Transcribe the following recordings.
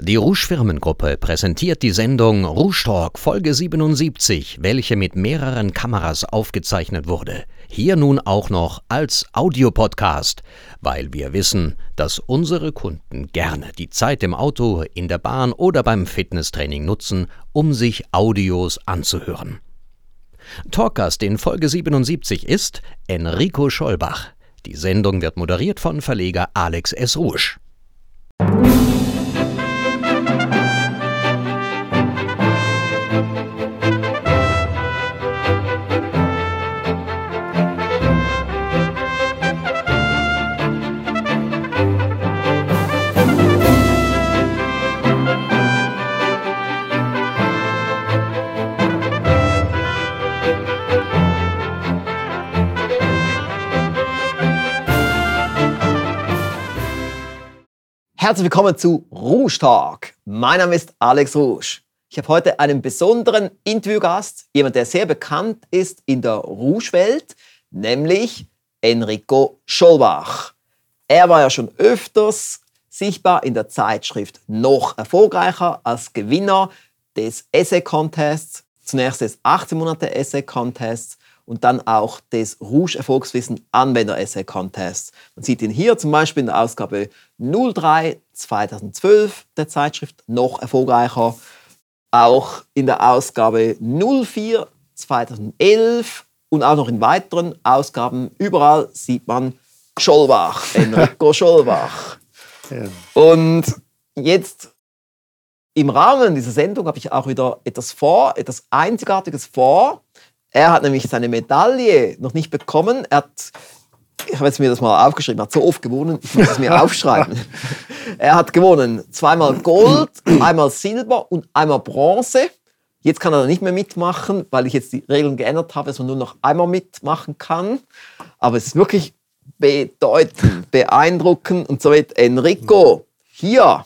Die Rouge Firmengruppe präsentiert die Sendung Rouge Talk Folge 77, welche mit mehreren Kameras aufgezeichnet wurde. Hier nun auch noch als Audiopodcast, weil wir wissen, dass unsere Kunden gerne die Zeit im Auto, in der Bahn oder beim Fitnesstraining nutzen, um sich Audios anzuhören. Talkgast in Folge 77 ist Enrico Schollbach. Die Sendung wird moderiert von Verleger Alex S. Rouge. Herzlich willkommen zu Rouge Talk. Mein Name ist Alex Rouge. Ich habe heute einen besonderen Interviewgast, jemand, der sehr bekannt ist in der Rouge-Welt, nämlich Enrico Schollbach. Er war ja schon öfters sichtbar in der Zeitschrift Noch erfolgreicher als Gewinner des Essay Contests, zunächst des 18 Monate Essay Contests und dann auch des Rouge Erfolgswissen Anwender Essay Contests. Man sieht ihn hier zum Beispiel in der Ausgabe 03 2012 der Zeitschrift noch erfolgreicher, auch in der Ausgabe 04 2011 und auch noch in weiteren Ausgaben. Überall sieht man Schollbach, Enrico Schollbach. Ja. Und jetzt im Rahmen dieser Sendung habe ich auch wieder etwas vor, etwas Einzigartiges vor. Er hat nämlich seine Medaille noch nicht bekommen. Er hat, ich habe jetzt mir das mal aufgeschrieben, er hat so oft gewonnen, ich muss es mir aufschreiben. er hat gewonnen zweimal Gold, einmal Silber und einmal Bronze. Jetzt kann er nicht mehr mitmachen, weil ich jetzt die Regeln geändert habe, dass man nur noch einmal mitmachen kann. Aber es ist wirklich bedeutend, beeindruckend und so weiter. Enrico, hier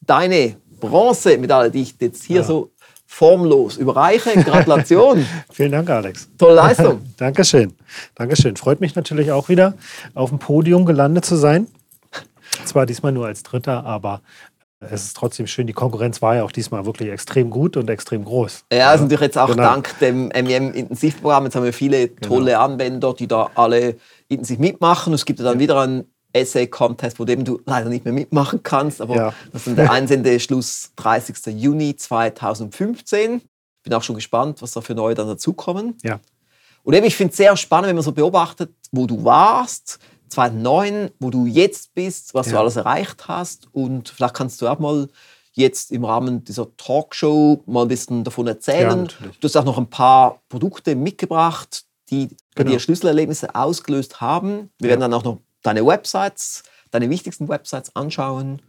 deine Bronzemedaille, die ich jetzt hier ja. so formlos überreiche. Gratulation. Vielen Dank, Alex. Tolle Leistung. Dankeschön. Dankeschön. Freut mich natürlich auch wieder, auf dem Podium gelandet zu sein. Zwar diesmal nur als Dritter, aber es ist trotzdem schön. Die Konkurrenz war ja auch diesmal wirklich extrem gut und extrem groß. Ja, also natürlich jetzt auch genau. dank dem MEM-Intensivprogramm. Jetzt haben wir viele genau. tolle genau. Anwender, die da alle intensiv mitmachen. Es gibt ja dann wieder ein Essay-Contest, wo dem du leider nicht mehr mitmachen kannst. Aber ja. das ist der Einsendeschluss 30. Juni 2015. Bin auch schon gespannt, was da für neue dann dazukommen. Ja. Und eben, ich finde es sehr spannend, wenn man so beobachtet, wo du warst, 2009, wo du jetzt bist, was ja. du alles erreicht hast. Und vielleicht kannst du auch mal jetzt im Rahmen dieser Talkshow mal ein bisschen davon erzählen. Ja, du hast auch noch ein paar Produkte mitgebracht, die genau. dir Schlüsselerlebnisse ausgelöst haben. Wir ja. werden dann auch noch deine Websites, deine wichtigsten Websites anschauen.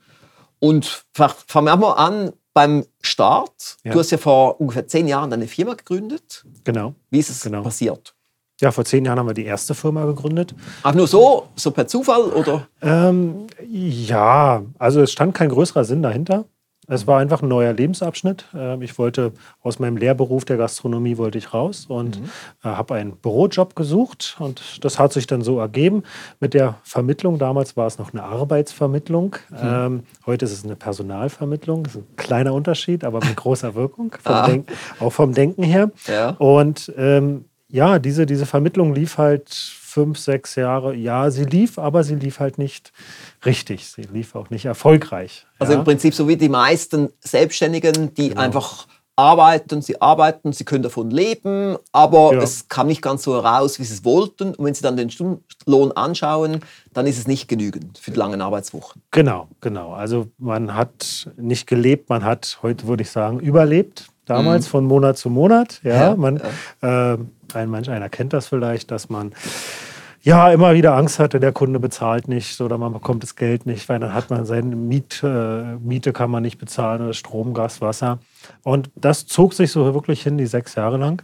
Und fangen wir mal an beim Start. Ja. Du hast ja vor ungefähr zehn Jahren deine Firma gegründet. Genau. Wie ist es genau. passiert? Ja, vor zehn Jahren haben wir die erste Firma gegründet. Ach, nur so? So per Zufall? Oder? Ähm, ja, also es stand kein größerer Sinn dahinter. Es war einfach ein neuer Lebensabschnitt. Ähm, ich wollte aus meinem Lehrberuf der Gastronomie wollte ich raus und mhm. Äh, habe einen Bürojob gesucht und das hat sich dann so ergeben mit der Vermittlung. Damals war es noch eine Arbeitsvermittlung. Mhm. Ähm, heute ist es eine Personalvermittlung. Das ist ein kleiner Unterschied, aber mit großer Wirkung, vom ah. auch vom Denken her. Ja. Und ähm, ja, diese, diese Vermittlung lief halt fünf, sechs Jahre. Ja, sie lief, aber sie lief halt nicht richtig. Sie lief auch nicht erfolgreich. Also ja. im Prinzip so wie die meisten Selbstständigen, die genau. einfach arbeiten, sie arbeiten, sie können davon leben, aber ja. es kam nicht ganz so heraus, wie sie es wollten. Und wenn sie dann den Stundenlohn anschauen, dann ist es nicht genügend für die langen Arbeitswochen. Genau, genau. Also man hat nicht gelebt, man hat heute, würde ich sagen, überlebt. Damals mhm. von Monat zu Monat. Ja, ja man, ja. Äh, ein manch einer kennt das vielleicht, dass man ja immer wieder Angst hatte, der Kunde bezahlt nicht oder man bekommt das Geld nicht, weil dann hat man seine Miet, äh, Miete kann man nicht bezahlen oder Strom, Gas, Wasser. Und das zog sich so wirklich hin, die sechs Jahre lang.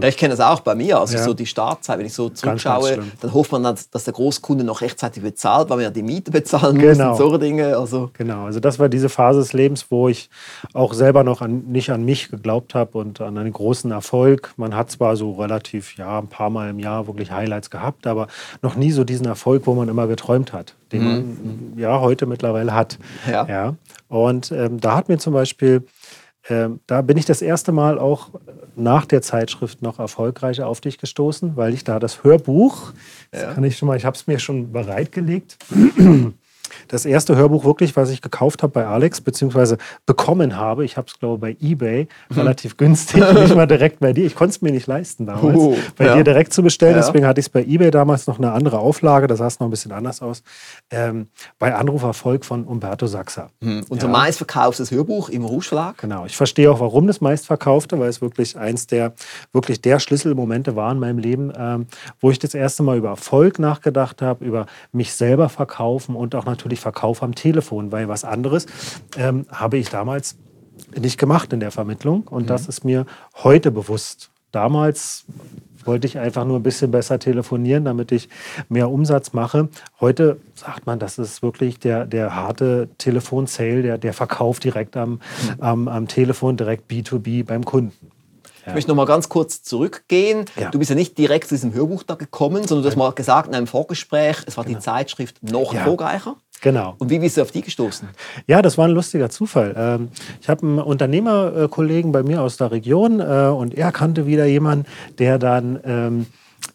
Ja, ich kenne das auch bei mir, also ja. so die Startzeit, wenn ich so zurückschaue, dann hofft man, dass, dass, der Großkunde noch rechtzeitig bezahlt, weil man ja die Miete bezahlen genau. muss und so Dinge. Also. Genau, also das war diese Phase des Lebens, wo ich auch selber noch an, nicht an mich geglaubt habe und an einen großen Erfolg. Man hat zwar so relativ, ja, ein paar Mal im Jahr wirklich Highlights gehabt, aber noch nie so diesen Erfolg, wo man immer geträumt hat, den mhm. man ja heute mittlerweile hat. Ja. ja. Und ähm, da hat mir zum Beispiel, ähm, da bin ich das erste Mal auch nach der Zeitschrift noch erfolgreicher auf dich gestoßen, weil ich da das Hörbuch, ja. das kann ich schon mal, ich habe es mir schon bereitgelegt das erste Hörbuch wirklich, was ich gekauft habe bei Alex, beziehungsweise bekommen habe. Ich habe es, glaube ich, bei Ebay mhm. relativ günstig, nicht mal direkt bei dir. Ich konnte es mir nicht leisten damals, uh, bei ja. dir direkt zu bestellen. Ja. Deswegen hatte ich es bei Ebay damals noch eine andere Auflage. Das sah noch ein bisschen anders aus. Ähm, bei Anruferfolg von Umberto Saxa. Mhm. Unser ja. meistverkauftes Hörbuch im Rouge Genau. Ich verstehe auch, warum das meistverkaufte, weil es wirklich eins der, wirklich der Schlüsselmomente war in meinem Leben, ähm, wo ich das erste Mal über Erfolg nachgedacht habe, über mich selber verkaufen und auch natürlich natürlich Verkauf am Telefon, weil was anderes ähm, habe ich damals nicht gemacht in der Vermittlung und mhm. das ist mir heute bewusst. Damals wollte ich einfach nur ein bisschen besser telefonieren, damit ich mehr Umsatz mache. Heute sagt man, das ist wirklich der, der harte Telefonsale, der, der Verkauf direkt am, mhm. am, am Telefon, direkt B2B beim Kunden. Ich möchte noch mal ganz kurz zurückgehen. Ja. Du bist ja nicht direkt zu diesem Hörbuch da gekommen, sondern du hast mal gesagt in einem Vorgespräch, es war genau. die Zeitschrift Noch ja. Vorgeicher. Genau. Und wie bist du auf die gestoßen? Ja, das war ein lustiger Zufall. Ähm, ich habe einen Unternehmerkollegen bei mir aus der Region äh, und er kannte wieder jemanden, der dann ähm,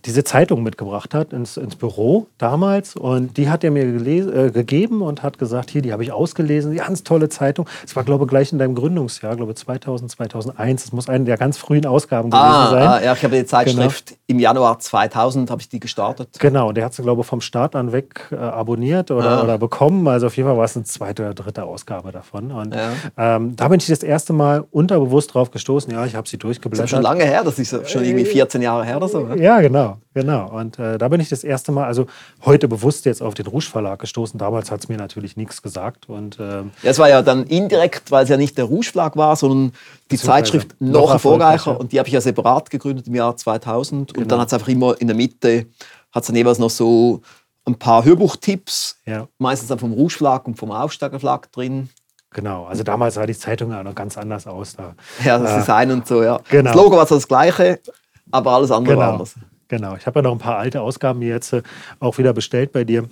diese Zeitung mitgebracht hat ins, ins Büro damals. Und die hat er mir äh, gegeben und hat gesagt, hier, die habe ich ausgelesen, ganz tolle Zeitung. Es war, glaube ich, gleich in deinem Gründungsjahr, glaube 2000, 2001. Das muss eine der ganz frühen Ausgaben gewesen ah, sein. Ah, ja, ich habe die Zeitschrift genau. im Januar 2000 habe ich die gestartet. Genau, und der hat sie, glaube ich, vom Start an weg äh, abonniert oder, ah. oder bekommen. Also auf jeden Fall war es eine zweite oder dritte Ausgabe davon. Und ja. ähm, da bin ich das erste Mal unterbewusst drauf gestoßen. Ja, ich habe sie durchgeblättert. Das ist schon lange her, das ist schon irgendwie 14 Jahre her oder so. Ne? Ja, genau. Genau, Und äh, da bin ich das erste Mal, also heute bewusst jetzt auf den Rouge Verlag gestoßen. Damals hat es mir natürlich nichts gesagt. Und, ähm, ja, es war ja dann indirekt, weil es ja nicht der Rouge Verlag war, sondern die Zeitschrift noch erfolgreicher. Und die habe ich ja separat gegründet im Jahr 2000. Genau. Und dann hat es einfach immer in der Mitte, hat es dann jeweils noch so ein paar Hörbuchtipps, ja. meistens dann vom Rouge Verlag und vom Aufsteiger Verlag drin. Genau, also damals sah die Zeitung ja noch ganz anders aus. Da. Ja, das äh, Design und so, ja. Genau. Das Logo war so das gleiche, aber alles andere genau. war anders. Genau, ich habe ja noch ein paar alte Ausgaben jetzt äh, auch wieder bestellt bei dir,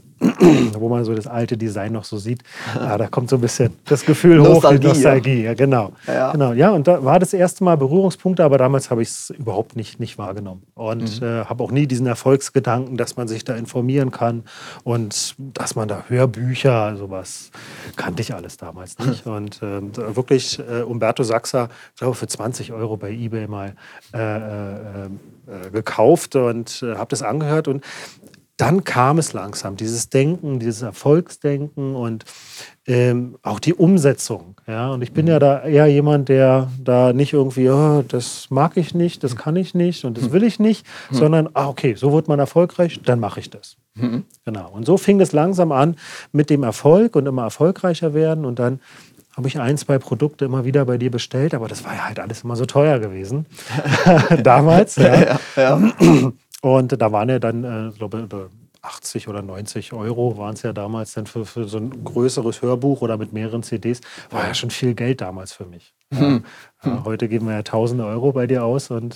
wo man so das alte Design noch so sieht. Ja, da kommt so ein bisschen das Gefühl hoch, die Nostalgie. Ja, genau. Ja. genau. Ja, und da war das erste Mal Berührungspunkte, aber damals habe ich es überhaupt nicht, nicht wahrgenommen. Und mhm. äh, habe auch nie diesen Erfolgsgedanken, dass man sich da informieren kann und dass man da Hörbücher, sowas kannte ich alles damals nicht. Und äh, wirklich äh, Umberto ich glaube, für 20 Euro bei Ebay mal äh, äh, äh, gekauft und habe das angehört und dann kam es langsam, dieses Denken, dieses Erfolgsdenken und ähm, auch die Umsetzung. Ja? Und ich bin ja da eher jemand, der da nicht irgendwie, oh, das mag ich nicht, das kann ich nicht und das will ich nicht, mhm. sondern, ah, okay, so wird man erfolgreich, dann mache ich das. Mhm. Genau. Und so fing es langsam an mit dem Erfolg und immer erfolgreicher werden und dann habe ich ein, zwei Produkte immer wieder bei dir bestellt, aber das war ja halt alles immer so teuer gewesen. Damals. Ja. ja, ja. Und da waren ja dann, äh, glaube 80 oder 90 Euro waren es ja damals dann für, für so ein größeres Hörbuch oder mit mehreren CDs. War ja schon viel Geld damals für mich. Hm. Ja, heute geben wir ja tausende Euro bei dir aus und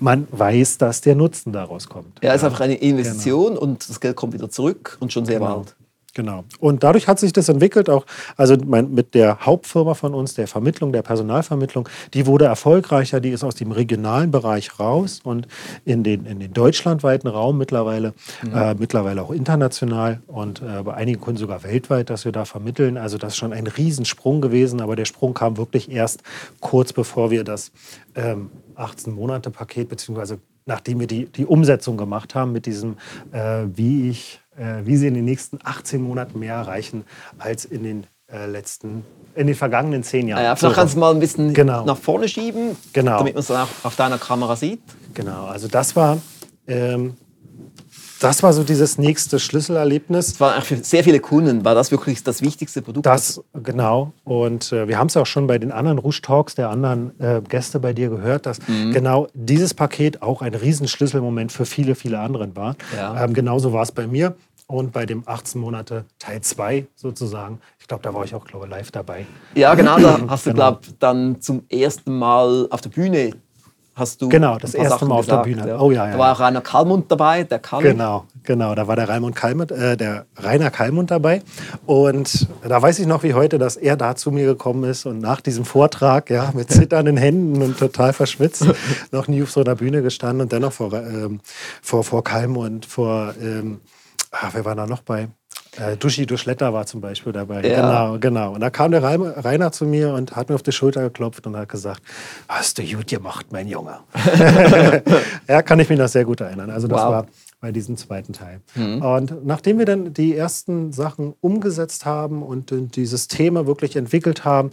man weiß, dass der Nutzen daraus kommt. Ja, es ist einfach eine Investition genau. und das Geld kommt wieder zurück und schon sehr genau. bald. Genau. Und dadurch hat sich das entwickelt, auch also mit der Hauptfirma von uns, der Vermittlung, der Personalvermittlung, die wurde erfolgreicher, die ist aus dem regionalen Bereich raus und in den, in den deutschlandweiten Raum mittlerweile, mhm. äh, mittlerweile auch international und äh, bei einigen Kunden sogar weltweit, dass wir da vermitteln. Also das ist schon ein Riesensprung gewesen, aber der Sprung kam wirklich erst kurz bevor wir das ähm, 18-Monate-Paket, beziehungsweise nachdem wir die, die Umsetzung gemacht haben mit diesem, äh, wie ich wie sie in den nächsten 18 Monaten mehr erreichen als in den äh, letzten, in den vergangenen zehn Jahren. Ja, vielleicht kannst du mal ein bisschen genau. nach vorne schieben, genau. damit man es auch auf deiner Kamera sieht. Genau, also das war ähm, das war so dieses nächste Schlüsselerlebnis. Das war für sehr viele Kunden, war das wirklich das wichtigste Produkt? Das, genau. Und äh, wir haben es auch schon bei den anderen Rouge Talks der anderen äh, Gäste bei dir gehört, dass mhm. genau dieses Paket auch ein Riesenschlüsselmoment für viele, viele anderen war. Ja. Ähm, genauso war es bei mir. Und bei dem 18 Monate Teil 2 sozusagen, ich glaube, da war ich auch glaube live dabei. Ja, genau, da hast du, genau. glaube dann zum ersten Mal auf der Bühne hast du. Genau, das erste Sachen Mal auf der gesagt, Bühne. Oh ja, ja, Da war auch Rainer Kallmund dabei, der Kalli. Genau, genau. Da war der Raimund Kallmund, äh, der Rainer Kallmund dabei. Und da weiß ich noch wie heute, dass er da zu mir gekommen ist und nach diesem Vortrag, ja, mit zitternden Händen und total verschwitzt, noch nie auf so einer Bühne gestanden und dennoch vor, ähm, vor, vor Kallmund, vor, ähm, ah, wer war da noch bei? Äh, Duschi Duschletter war zum Beispiel dabei. Ja. Genau, genau. Und da kam der Rainer zu mir und hat mir auf die Schulter geklopft und hat gesagt, hast du gut gemacht, mein Junge. ja, kann ich mich noch sehr gut erinnern. Also das Wow. war bei diesem zweiten Teil. Und nachdem wir dann die ersten Sachen umgesetzt haben und dieses Thema wirklich entwickelt haben,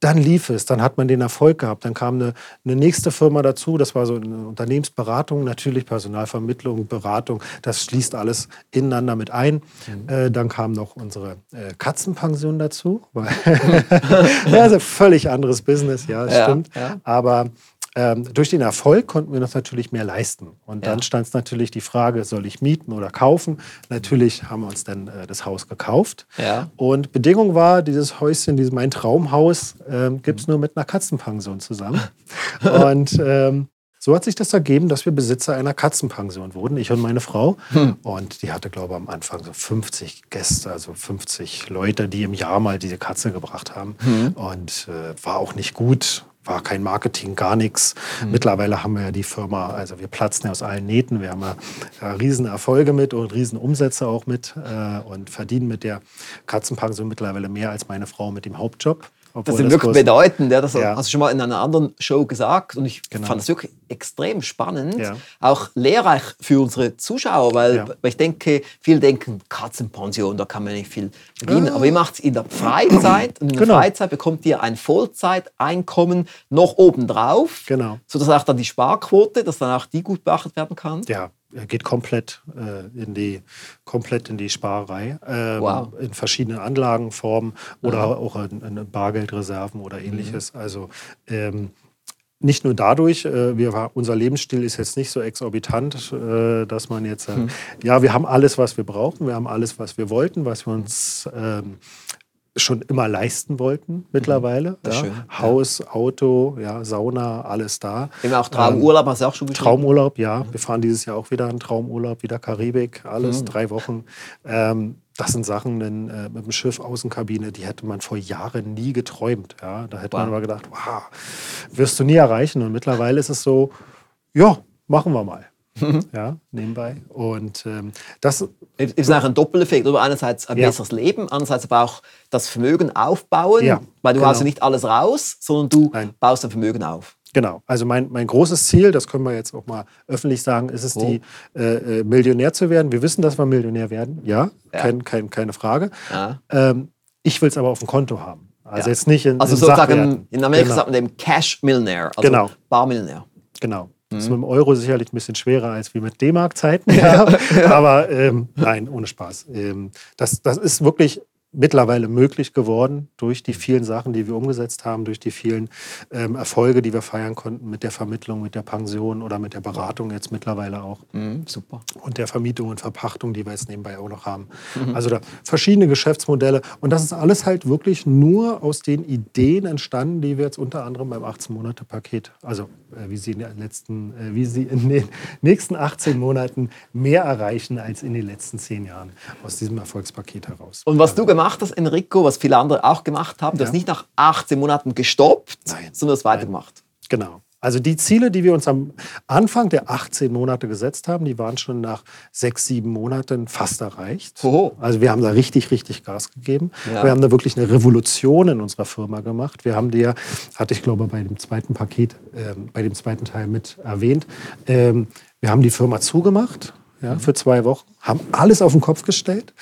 dann lief es, dann hat man den Erfolg gehabt. Dann kam eine, eine nächste Firma dazu, das war so eine Unternehmensberatung, natürlich Personalvermittlung, Beratung, das schließt alles ineinander mit ein. Äh, dann kam noch unsere äh, Katzenpension dazu. also völlig anderes Business, ja, Ja, stimmt. ja. Aber ähm, durch den Erfolg konnten wir uns natürlich mehr leisten. Und dann Ja. stand es natürlich die Frage, soll ich mieten oder kaufen? Natürlich haben wir uns dann äh, das Haus gekauft. Ja. Und Bedingung war, dieses Häuschen, dieses mein Traumhaus, ähm, gibt es nur mit einer Katzenpension zusammen. und ähm, so hat sich das ergeben, dass wir Besitzer einer Katzenpension wurden, ich und meine Frau. Und die hatte, glaube ich, am Anfang so 50 Gäste, also 50 Leute, die im Jahr mal diese Katze gebracht haben. Und äh, war auch nicht gut. War kein Marketing, gar nichts. Mittlerweile haben wir ja die Firma, also wir platzen ja aus allen Nähten. Wir haben ja äh, riesen Erfolge mit und riesen Umsätze auch mit äh, und verdienen mit der Katzenpension mittlerweile mehr als meine Frau mit dem Hauptjob. Das obwohl sind wirklich groß- bedeutend. Ja, das Ja. hast du schon mal in einer anderen Show gesagt. Und ich Genau. fand das wirklich extrem spannend. Ja. Auch lehrreich für unsere Zuschauer, weil, weil ich denke, viele denken, Katzenpension, da kann man nicht viel verdienen. Ah. Aber ihr macht es in der Freizeit. Und in der Genau. Freizeit bekommt ihr ein Vollzeiteinkommen noch obendrauf. Genau. Sodass auch dann die Sparquote, dass dann auch die gut beachtet werden kann. Ja, geht komplett, äh, in, die, komplett in die Sparerei. Ähm, Wow. In verschiedenen Anlagenformen oder auch in, in Bargeldreserven oder ähnliches. Also ähm, nicht nur dadurch, äh, wir, unser Lebensstil ist jetzt nicht so exorbitant, äh, dass man jetzt, äh, ja, wir haben alles, was wir brauchen, wir haben alles, was wir wollten, was wir uns ähm, schon immer leisten wollten mittlerweile. Ist ja. schön, ja. Haus, Auto, ja, Sauna, alles da. Eben auch Traumurlaub, hast du auch schon beschrieben. Traumurlaub, ja. Wir fahren dieses Jahr auch wieder einen Traumurlaub, wieder Karibik, alles, drei Wochen. Ähm, das sind Sachen denn, äh, mit dem Schiff Außenkabine, die hätte man vor Jahren nie geträumt. Ja? Da hätte man Wow. aber gedacht, wow, wirst du nie erreichen. Und mittlerweile ist es so, ja, machen wir mal. Ja, nebenbei. Und ähm, das, Es ist auch ein Doppeleffekt. Oder einerseits ein Ja. besseres Leben, andererseits aber auch das Vermögen aufbauen. Ja, weil du genau. haust ja nicht alles raus, sondern du Nein. baust dein Vermögen auf. Genau, also mein, mein großes Ziel, das können wir jetzt auch mal öffentlich sagen, ist es, Oh. die äh, äh, Millionär zu werden. Wir wissen, dass wir Millionär werden, ja, Ja. Kein, kein, keine Frage. Ja. Ähm, ich will es aber auf dem Konto haben. Also Ja. jetzt nicht in, Also in sozusagen, Sachwerten. in Amerika genau. sagt man dem Cash-Millionär, also Genau. Barmillionär. Genau. Das Mhm. ist mit dem Euro sicherlich ein bisschen schwerer als wie mit D-Mark-Zeiten. Ja. Aber ähm, nein, ohne Spaß. Ähm, das, das ist wirklich mittlerweile möglich geworden durch die vielen Sachen, die wir umgesetzt haben, durch die vielen ähm, Erfolge, die wir feiern konnten mit der Vermittlung, mit der Pension oder mit der Beratung jetzt mittlerweile auch Mhm, super. und der Vermietung und Verpachtung, die wir jetzt nebenbei auch noch haben. Mhm. Also da verschiedene Geschäftsmodelle. Und das ist alles halt wirklich nur aus den Ideen entstanden, die wir jetzt unter anderem beim 18-Monate-Paket, also äh, wie sie in den letzten, äh, wie sie in den nächsten 18 Monaten mehr erreichen als in den letzten 10 Jahren aus diesem Erfolgspaket heraus. Und was du gemacht hast, Enrico, was viele andere auch gemacht haben, du Ja. hast nicht nach 18 Monaten gestoppt, Nein. sondern hast weitergemacht. Genau. Also die Ziele, die wir uns am Anfang der 18 Monate gesetzt haben, die waren schon nach sechs, sieben Monaten fast erreicht. Hoho. Also wir haben da richtig, richtig Gas gegeben. Ja. Wir haben da wirklich eine Revolution in unserer Firma gemacht. Wir haben dir, hatte ich glaube bei dem zweiten Paket, ähm, bei dem zweiten Teil mit erwähnt, ähm, wir haben die Firma zugemacht. Ja, für zwei Wochen, haben alles auf den Kopf gestellt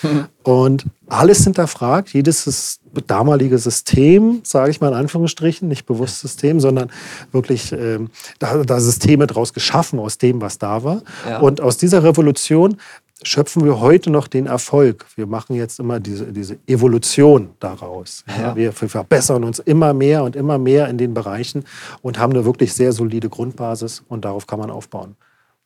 und alles hinterfragt, jedes damalige System, sage ich mal in Anführungsstrichen, nicht bewusst System, sondern wirklich ähm, da, da Systeme draus geschaffen aus dem, was da war. Ja. Und aus dieser Revolution schöpfen wir heute noch den Erfolg. Wir machen jetzt immer diese, diese Evolution daraus. Ja. Wir, wir verbessern uns immer mehr und immer mehr in den Bereichen und haben eine wirklich sehr solide Grundbasis und darauf kann man aufbauen.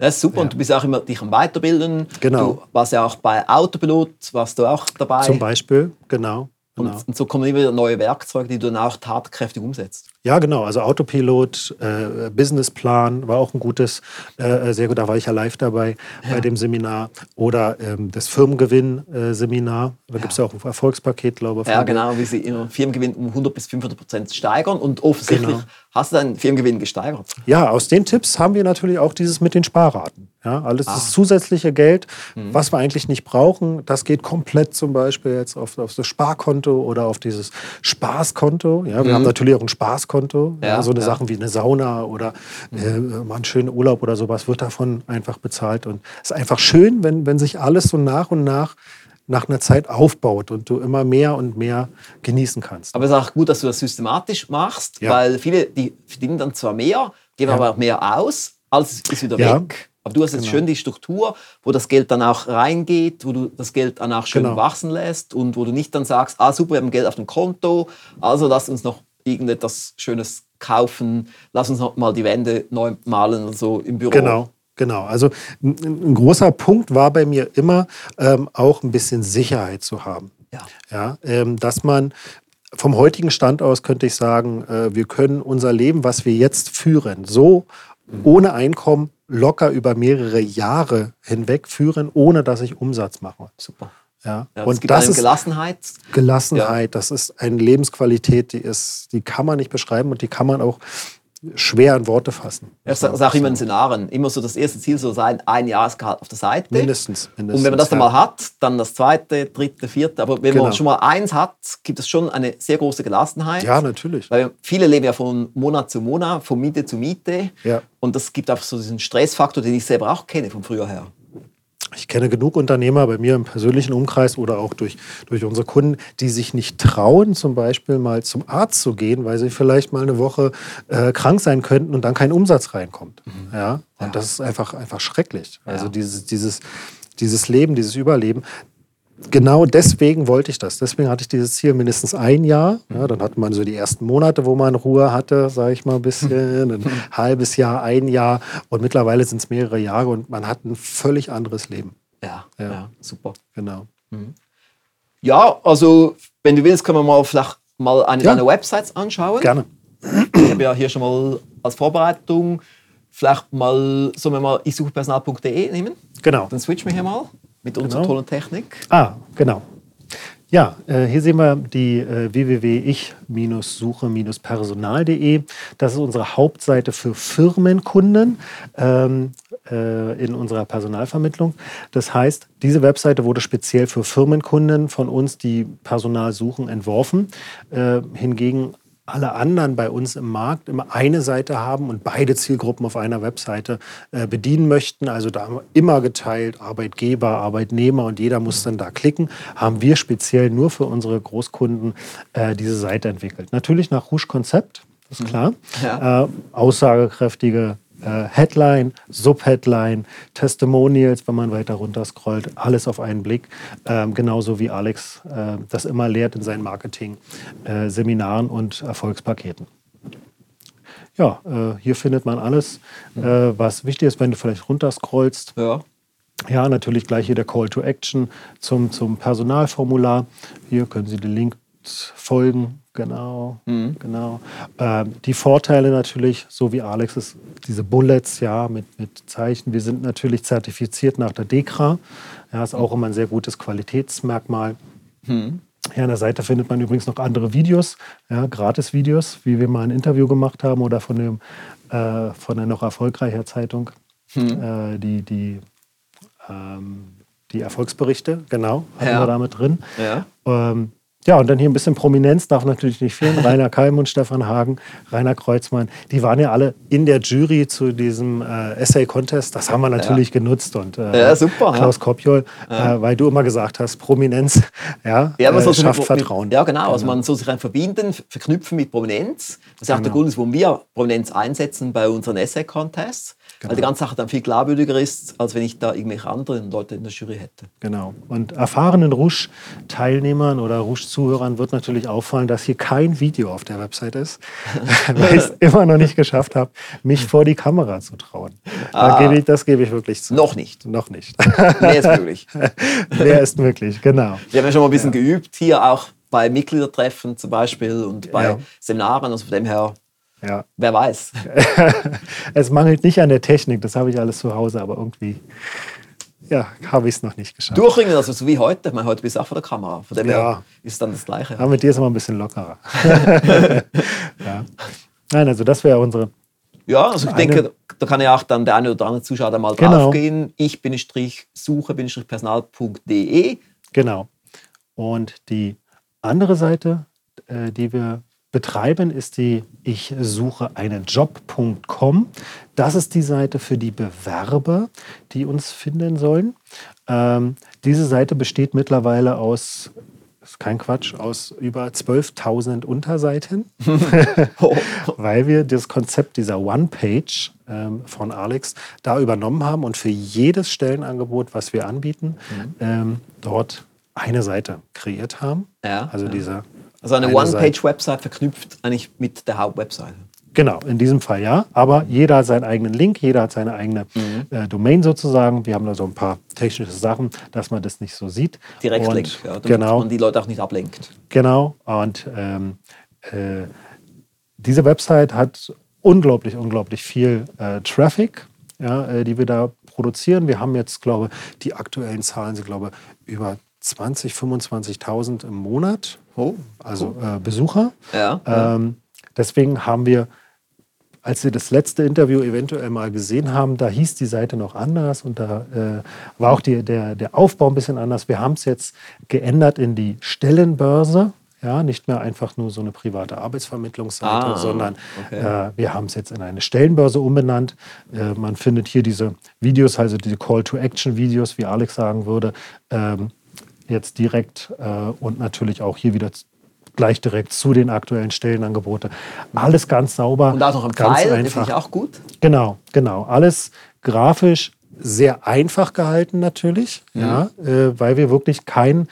Das ist super und du bist auch immer dich am Weiterbilden. Genau. Du warst ja auch bei Autopilot, warst du auch dabei. Zum Beispiel, genau. Und, Genau. und so kommen immer wieder neue Werkzeuge, die du dann auch tatkräftig umsetzt. Ja, genau. Also Autopilot, äh, Businessplan war auch ein gutes, äh, sehr gut. Da war ich ja live dabei bei dem Seminar. Oder ähm, das Firmengewinn-Seminar. da gibt es ja auch ein Erfolgspaket, glaube ich. Ja, genau, wie sie ihren Firmengewinn um 100 bis 500 Prozent steigern. Und offensichtlich Genau. hast du deinen Firmengewinn gesteigert. Ja, aus den Tipps haben wir natürlich auch dieses mit den Sparraten. Ja, alles Ah. das zusätzliche Geld, Mhm. was wir eigentlich nicht brauchen, das geht komplett zum Beispiel jetzt auf, auf das Sparkonto oder auf dieses Spaßkonto. Ja, wir haben natürlich auch ein Spaßkonto. Ja, Mhm. Ja, so eine ja. Sachen wie eine Sauna oder äh, mal einen schönen Urlaub oder sowas wird davon einfach bezahlt. Und es ist einfach schön, wenn, wenn sich alles so nach und nach nach einer Zeit aufbaut und du immer mehr und mehr genießen kannst. Aber es ist auch gut, dass du das systematisch machst, Ja. weil viele, die verdienen dann zwar mehr, geben Ja. aber auch mehr aus, alles ist wieder Ja. weg. Aber du hast jetzt Genau. schön die Struktur, wo das Geld dann auch reingeht, wo du das Geld dann auch schön Genau. wachsen lässt und wo du nicht dann sagst, ah super, wir haben Geld auf dem Konto, also lass uns noch irgendetwas Schönes kaufen, lass uns noch mal die Wände neu malen oder so im Büro. Genau, genau. Also ein, großer Punkt war bei mir immer ähm, auch ein bisschen Sicherheit zu haben. Ja. Ja, ähm, dass man vom heutigen Stand aus könnte ich sagen, äh, wir können unser Leben, was wir jetzt führen, so ohne Einkommen locker über mehrere Jahre hinweg führen, ohne dass ich Umsatz mache. Super. Ja. Ja, das Und gibt das ist Gelassenheit. Gelassenheit, das ist eine Lebensqualität, die ist, die kann man nicht beschreiben und die kann man auch schwer in Worte fassen. Ja, ich sage sag immer in Seminaren, immer so das erste Ziel so sein, ein Jahresgehalt auf der Seite. Mindestens, mindestens. Und wenn man das dann ja. mal hat, dann das zweite, dritte, vierte. Aber wenn Genau. man schon mal eins hat, gibt es schon eine sehr große Gelassenheit. Ja, natürlich. Weil viele leben ja von Monat zu Monat, von Miete zu Miete. Ja. Und das gibt einfach so diesen Stressfaktor, den ich selber auch kenne von früher her. Ich kenne genug Unternehmer bei mir im persönlichen Umkreis oder auch durch, durch unsere Kunden, die sich nicht trauen, zum Beispiel mal zum Arzt zu gehen, weil sie vielleicht mal eine Woche äh, krank sein könnten und dann kein Umsatz reinkommt. Ja? Und das ist einfach, einfach schrecklich. Also Ja. dieses, dieses, dieses Leben, dieses Überleben. Genau deswegen wollte ich das. Deswegen hatte ich dieses Ziel mindestens ein Jahr. Ja, dann hatte man so die ersten Monate, wo man Ruhe hatte, sage ich mal ein bisschen. Ein halbes Jahr, ein Jahr. Und mittlerweile sind es mehrere Jahre und man hat ein völlig anderes Leben. Ja, Ja. ja. super. Genau. Ja, also wenn du willst, können wir mal vielleicht mal eine Ja. deiner Websites anschauen. Gerne. Ich habe ja hier schon mal als Vorbereitung vielleicht mal, sollen wir mal isuchpersonal.de nehmen? Genau. Dann switchen wir hier mal mit unserer Genau. tollen Technik. Ah, genau. Ja, äh, hier sehen wir die äh, www.ich-suche-personal.de. Das ist unsere Hauptseite für Firmenkunden ähm, äh, in unserer Personalvermittlung. Das heißt, diese Webseite wurde speziell für Firmenkunden von uns, die Personal suchen, entworfen. Hingegen alle anderen bei uns im Markt immer eine Seite haben und beide Zielgruppen auf einer Webseite äh, bedienen möchten. Also da haben wir immer geteilt, Arbeitgeber, Arbeitnehmer und jeder muss dann da klicken. Haben wir speziell nur für unsere Großkunden äh, diese Seite entwickelt. Natürlich nach Rouge-Konzept, ist klar. Ja. Äh, aussagekräftige äh, Headline, Subheadline, Testimonials, wenn man weiter runter scrollt, alles auf einen Blick. Ähm, genauso wie Alex äh, das immer lehrt in seinen Marketing-Seminaren und Erfolgspaketen. Ja, äh, hier findet man alles, äh, was wichtig ist, wenn du vielleicht runterscrollst. Ja. Ja, natürlich gleich hier der Call to Action zum, zum Personalformular. Hier können Sie den Link folgen. Genau, genau. Ähm, die Vorteile natürlich, so wie Alex ist, diese Bullets, ja, mit, mit Zeichen. Wir sind natürlich zertifiziert nach der DEKRA. Ja, ist auch immer ein sehr gutes Qualitätsmerkmal. Ja, an der Seite findet man übrigens noch andere Videos, ja, Gratis-Videos, wie wir mal ein Interview gemacht haben oder von, dem, äh, von der noch erfolgreicher Zeitung. Äh, die, die, ähm, die Erfolgsberichte, genau, hatten Ja. wir da mit drin. Ja. Ähm, ja, und dann hier ein bisschen Prominenz darf natürlich nicht fehlen. Rainer Keim und Stefan Hagen, Rainer Kreuzmann, die waren ja alle in der Jury zu diesem äh, Essay-Contest. Das haben wir natürlich genutzt. Und äh, Ja, super, Klaus ja. Kopjol, äh, weil du immer gesagt hast, Prominenz ja, Ja, man äh, schafft mit, Vertrauen. Mit, ja, genau. Also man soll sich dann verbinden, verknüpfen mit Prominenz. Das ist auch der Genau. Grund, warum wir Prominenz einsetzen bei unseren Essay-Contests. Weil die ganze Sache dann viel glaubwürdiger ist, als wenn ich da irgendwelche anderen Leute in der Jury hätte. Genau. Und erfahrenen Rouge-Teilnehmern oder Rouge-Zuhörern wird natürlich auffallen, dass hier kein Video auf der Website ist, weil ich es immer noch nicht geschafft habe, mich vor die Kamera zu trauen. Da gebe ich, das gebe ich wirklich zu. Noch nicht. Noch nicht. Mehr ist möglich. Wer ist möglich, genau. Wir haben ja schon mal ein bisschen geübt, hier auch bei Mitgliedertreffen zum Beispiel und bei Ja. Seminaren. Also von dem her, Ja. wer weiß. es mangelt nicht an der Technik, das habe ich alles zu Hause, aber irgendwie ja, habe ich es noch nicht geschafft. Durchringen, also so wie heute. Ich meine, heute bist du auch vor der Kamera. Von dem Ja. her ist es dann das Gleiche. Aber mit dir ist es immer ein bisschen lockerer. ja. Nein, also das wäre unsere. Ja, also ich Eine- denke, da kann ja auch dann der eine oder andere Zuschauer da mal Genau. draufgehen. Ich-suche-personal.de. Genau. Und die andere Seite, äh, die wir betreiben, ist die Ich suche einen Job.com. Das ist die Seite für die Bewerber, die uns finden sollen. Ähm, diese Seite besteht mittlerweile aus, ist kein Quatsch, aus über 12.000 Unterseiten, Oh. weil wir das Konzept dieser One-Page ähm, von Alex da übernommen haben und für jedes Stellenangebot, was wir anbieten, ähm, dort eine Seite kreiert haben. Ja, also ja. dieser Also eine Eine One-Page-Website verknüpft eigentlich mit der Hauptwebsite. Genau, in diesem Fall ja. Aber jeder hat seinen eigenen Link, jeder hat seine eigene Mhm. äh, Domain sozusagen. Wir haben da so ein paar technische Sachen, dass man das nicht so sieht. Direktlink, Und, ja, damit genau, man die Leute auch nicht ablenkt. genau. Und ähm, äh, diese Website hat unglaublich, unglaublich viel äh, Traffic, ja, äh, die wir da produzieren. Wir haben jetzt, glaube ich, die aktuellen Zahlen sind, glaube ich, über 20, 25.000 im Monat. Oh, Also äh, Besucher. Ja, ja. Ähm, deswegen haben wir, als wir das letzte Interview eventuell mal gesehen haben, da hieß die Seite noch anders und da äh, war auch die, der, der Aufbau ein bisschen anders. Wir haben es jetzt geändert in die Stellenbörse. Ja, nicht mehr einfach nur so eine private Arbeitsvermittlungsseite, Ah, sondern okay. äh, wir haben es jetzt in eine Stellenbörse umbenannt. Äh, man findet hier diese Videos, also diese Call-to-Action-Videos, wie Alex sagen würde, ähm, jetzt direkt äh, und natürlich auch hier wieder gleich direkt zu den aktuellen Stellenangeboten. Alles ganz sauber. Und auch noch im ganz Pfeil, einfach. finde ich auch gut. Genau, genau. Alles grafisch sehr einfach gehalten natürlich, ja, äh, weil wir wirklich kein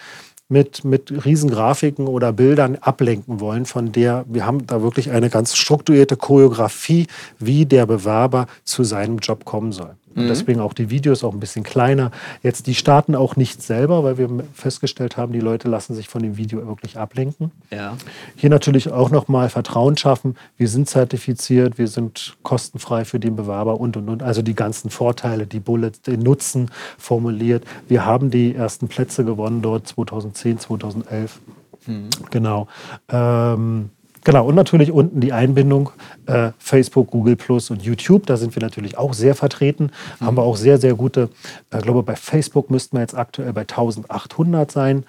mit, mit riesen Grafiken oder Bildern ablenken wollen, von der wir haben da wirklich eine ganz strukturierte Choreografie, wie der Bewerber zu seinem Job kommen soll. Und deswegen auch die Videos auch ein bisschen kleiner. Jetzt, die starten auch nicht selber, weil wir festgestellt haben, die Leute lassen sich von dem Video wirklich ablenken. Ja. Hier natürlich auch nochmal Vertrauen schaffen. Wir sind zertifiziert, wir sind kostenfrei für den Bewerber und und und. Also die ganzen Vorteile, die Bullets, den Nutzen formuliert. Wir haben die ersten Plätze gewonnen dort 2010, 2011. Genau. Ähm, genau. Und natürlich unten die Einbindung äh, Facebook, Google Plus und YouTube. Da sind wir natürlich auch sehr vertreten. Haben wir auch sehr, sehr gute. Ich glaube, bei Facebook müssten wir jetzt aktuell bei 1800 sein.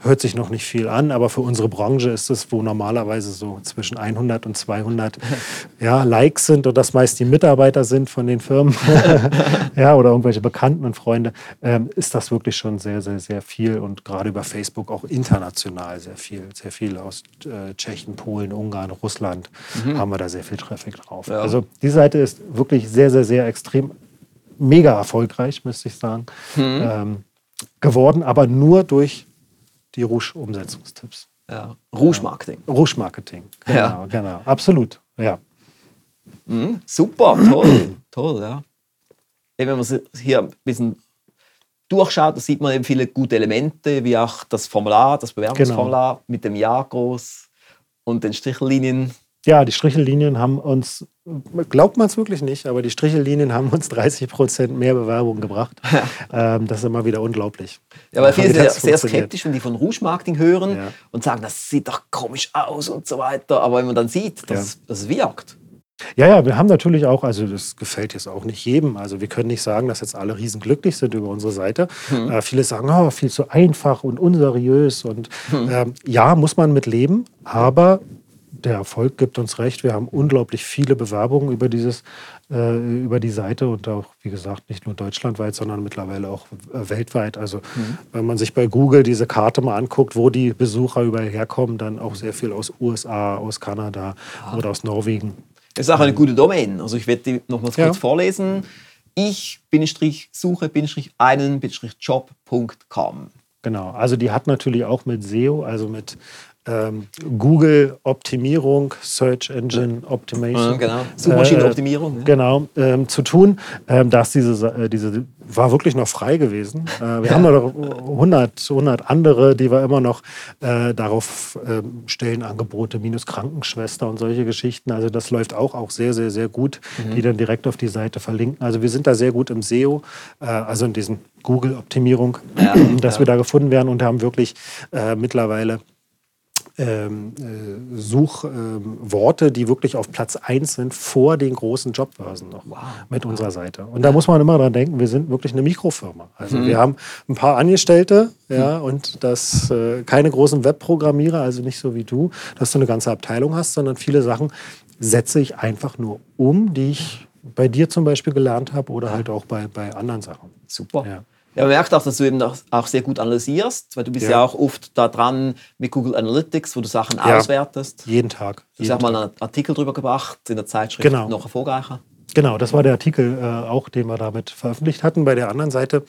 Hört sich noch nicht viel an, aber für unsere Branche ist es, wo normalerweise so zwischen 100 und 200 ja, Likes sind und das meist die Mitarbeiter sind von den Firmen ja, oder irgendwelche Bekannten und Freunde, ähm, ist das wirklich schon sehr, sehr, sehr viel und gerade über Facebook auch international sehr viel. Sehr viel aus äh, Tschechien, Polen, Ungarn, Russland haben wir da sehr viel Traffic drauf. Ja. Also die Seite ist wirklich sehr, sehr, sehr extrem mega erfolgreich, müsste ich sagen, ähm, geworden, aber nur durch die Rouge-Umsetzungstipps. ja. Rouge-Marketing. Rouge-Marketing. Genau, Ja. genau. Absolut. Ja. Mhm. Super, toll, toll, ja. Eben, wenn man es hier ein bisschen durchschaut, da sieht man eben viele gute Elemente, wie auch das Formular, das Bewerbungsformular Genau. mit dem Jahr groß und den Strichellinien. Ja, die Strichellinien haben uns, glaubt man es wirklich nicht, aber die Strichellinien haben uns 30 Prozent mehr Bewerbungen gebracht. ähm, das ist immer wieder unglaublich. Ja, weil viele sind ja sehr skeptisch, wenn die von Rouge-Marketing hören Ja. und sagen, das sieht doch komisch aus und so weiter. Aber wenn man dann sieht, dass das wirkt. Ja, ja, wir haben natürlich auch, also das gefällt jetzt auch nicht jedem. Also wir können nicht sagen, dass jetzt alle riesenglücklich sind über unsere Seite. Äh, viele sagen, oh, viel zu einfach und unseriös. Und ähm, ja, muss man mit leben, aber der Erfolg gibt uns recht. Wir haben unglaublich viele Bewerbungen über dieses, äh, über die Seite und auch, wie gesagt, nicht nur deutschlandweit, sondern mittlerweile auch äh, weltweit. Also wenn man sich bei Google diese Karte mal anguckt, wo die Besucher überall herkommen, dann auch sehr viel aus USA, aus Kanada oder aus Norwegen. Das ist auch eine gute Domain. Also ich werde die nochmals Ja. kurz vorlesen. Ich-suche-einen-job.com. Genau, also die hat natürlich auch mit SEO, also mit ähm, Google-Optimierung, Search Engine Optimation. Mhm, genau. Suchmaschinenoptimierung. Äh, genau, ähm, zu tun. Ähm, dass diese, äh, diese war wirklich noch frei gewesen. Äh, wir ja. haben noch 100, 100 andere, die wir immer noch äh, darauf äh, Stellenangebote, minus Krankenschwester und solche Geschichten. Also das läuft auch, auch sehr, sehr, sehr gut, mhm. die dann direkt auf die Seite verlinken. Also wir sind da sehr gut im SEO, äh, also in diesen Google-Optimierung, ja, dass ja. wir da gefunden werden und haben wirklich äh, mittlerweile ähm, äh, Suchworte, ähm, die wirklich auf Platz 1 sind, vor den großen Jobbörsen noch wow. mit wow. unserer Seite. Und da muss man immer dran denken, wir sind wirklich eine Mikrofirma. Also mhm. wir haben ein paar Angestellte ja, mhm. und das äh, keine großen Webprogrammierer, also nicht so wie du, dass du eine ganze Abteilung hast, sondern viele Sachen setze ich einfach nur um, die ich bei dir zum Beispiel gelernt habe oder halt auch bei, bei anderen Sachen. Super. Ja. Ja, man merkt auch, dass du eben auch sehr gut analysierst, weil du bist ja, ja auch oft da dran mit Google Analytics, wo du Sachen ja, auswertest. Jeden Tag. Du hast auch mal einen Artikel drüber gebracht in der Zeitschrift genau. noch erfolgreicher. Genau, das war der Artikel äh, auch, den wir damit veröffentlicht hatten. Bei der anderen Seite,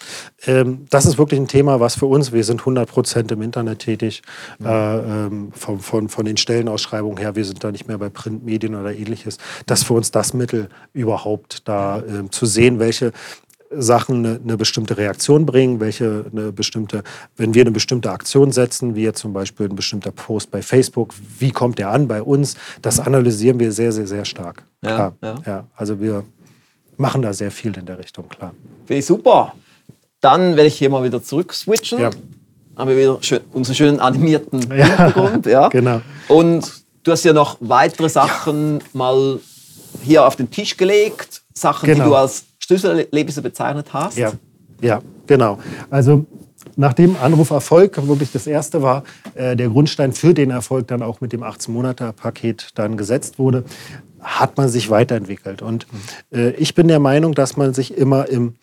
ähm, das ist wirklich ein Thema, was für uns, wir sind 100 Prozent im Internet tätig, mhm. äh, ähm, von, von, von den Stellenausschreibungen her, wir sind da nicht mehr bei Printmedien oder ähnliches. Das ist für uns das Mittel überhaupt, da äh, zu sehen, welche Sachen eine, eine, bestimmte Reaktion bringen, welche eine bestimmte, wenn wir eine bestimmte Aktion setzen, wie jetzt zum Beispiel ein bestimmter Post bei Facebook, wie kommt der an bei uns? Das analysieren wir sehr, sehr, sehr stark. Ja, ja. ja also wir machen da sehr viel in der Richtung, klar. Finde ich super. Dann werde ich hier mal wieder zurück switchen. Ja. Haben wir wieder schön, unseren schönen animierten Hintergrund. Ja, genau. Und du hast ja noch weitere Sachen mal hier auf den Tisch gelegt. Sachen, genau. die du als Schlüsselerlebnisse bezeichnet hast? Ja, ja genau. Also nachdem Anruf Erfolg wirklich das erste war, äh, der Grundstein für den Erfolg dann auch mit dem 18-Monate-Paket dann gesetzt wurde, hat man sich weiterentwickelt. Und äh, ich bin der Meinung, dass man sich immer im,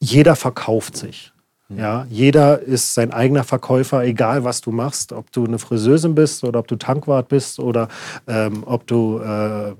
jeder verkauft sich. Ja, jeder ist sein eigener Verkäufer, egal was du machst, ob du eine Friseusin bist oder ob du Tankwart bist oder ähm, ob du äh,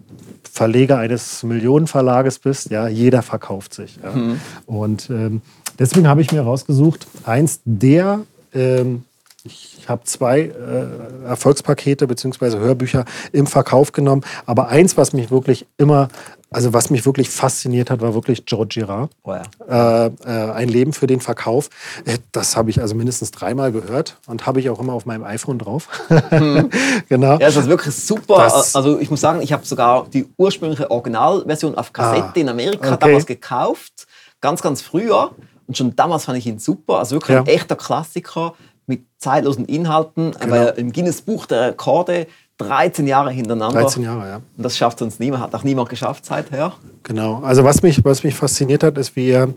Verleger eines Millionenverlages bist. Ja, jeder verkauft sich. Ja. Mhm. Und ähm, deswegen habe ich mir rausgesucht, eins der ähm, ich habe zwei äh, Erfolgspakete bzw. Hörbücher im Verkauf genommen. Aber eins, was mich wirklich immer, also was mich wirklich fasziniert hat, war wirklich George Girard. Oh ja. äh, äh, ein Leben für den Verkauf. Äh, das habe ich also mindestens dreimal gehört und habe ich auch immer auf meinem iPhone drauf. hm. genau. Ja, das ist wirklich super. Das also ich muss sagen, ich habe sogar die ursprüngliche Originalversion auf Kassette ah, in Amerika okay. damals gekauft. Ganz, ganz früher. Und schon damals fand ich ihn super. Also wirklich ja. ein echter Klassiker mit zeitlosen Inhalten. Genau. Aber im Guinness Buch der Rekorde 13 Jahre hintereinander. 13 Jahre, ja. Und das schafft sonst niemand, hat auch niemand geschafft seither. Genau. Also was mich, was mich fasziniert hat, ist, wie er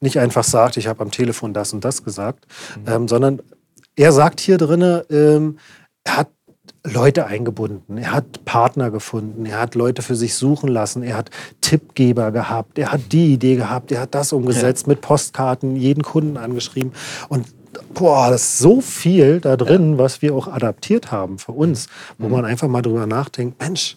nicht einfach sagt, ich habe am Telefon das und das gesagt, mhm. ähm, sondern er sagt hier drin, ähm, er hat Leute eingebunden, er hat Partner gefunden, er hat Leute für sich suchen lassen, er hat Tippgeber gehabt, er hat die Idee gehabt, er hat das umgesetzt ja. mit Postkarten, jeden Kunden angeschrieben. Und boah, das ist so viel da drin, ja. was wir auch adaptiert haben für uns, wo mhm. man einfach mal drüber nachdenkt, Mensch,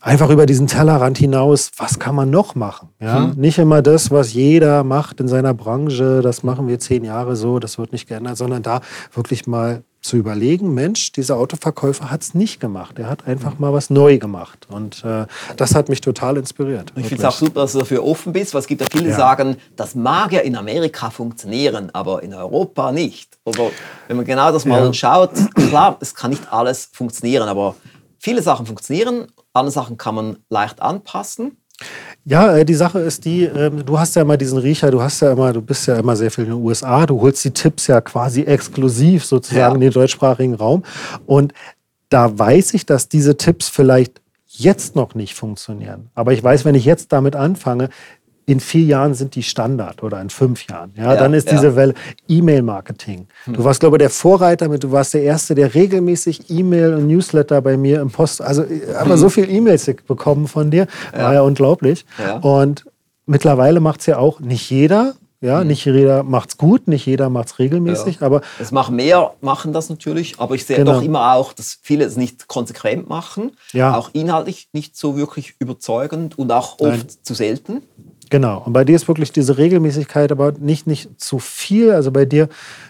einfach über diesen Tellerrand hinaus, was kann man noch machen? Ja? Mhm. Nicht immer das, was jeder macht in seiner Branche, das machen wir zehn Jahre so, das wird nicht geändert, sondern da wirklich mal zu überlegen, Mensch, dieser Autoverkäufer hat es nicht gemacht. Er hat einfach mal was neu gemacht. Und äh, das hat mich total inspiriert. Ich finde es auch super, dass du dafür offen bist, weil es gibt ja viele, die ja. sagen, das mag ja in Amerika funktionieren, aber in Europa nicht. Oder wenn man genau das mal ja. schaut, klar, es kann nicht alles funktionieren, aber viele Sachen funktionieren, andere Sachen kann man leicht anpassen. Ja, äh, die Sache ist die, ähm, du hast ja immer diesen Riecher, du hast ja immer, du bist ja immer sehr viel in den USA, du holst die Tipps ja quasi exklusiv sozusagen ja. in den deutschsprachigen Raum. Und da weiß ich, dass diese Tipps vielleicht jetzt noch nicht funktionieren. Aber ich weiß, wenn ich jetzt damit anfange, in vier Jahren sind die Standard oder in fünf Jahren. Ja, ja dann ist diese ja. Welle E-Mail-Marketing. Hm. Du warst, glaube ich, der Vorreiter mit, du warst der Erste, der regelmäßig E-Mail und Newsletter bei mir im Post, also aber hm. so viel E-Mails bekommen von dir, ja. war ja unglaublich. Und mittlerweile macht es ja auch nicht jeder, ja, mhm. nicht jeder macht es gut, nicht jeder macht es regelmäßig, ja. aber. Es machen mehr, machen das natürlich, aber ich sehe genau. doch immer auch, dass viele es nicht konsequent machen, ja. auch inhaltlich nicht so wirklich überzeugend und auch oft Nein. zu selten. Genau. Und bei dir ist wirklich diese Regelmäßigkeit, aber nicht, nicht zu viel. Also bei dir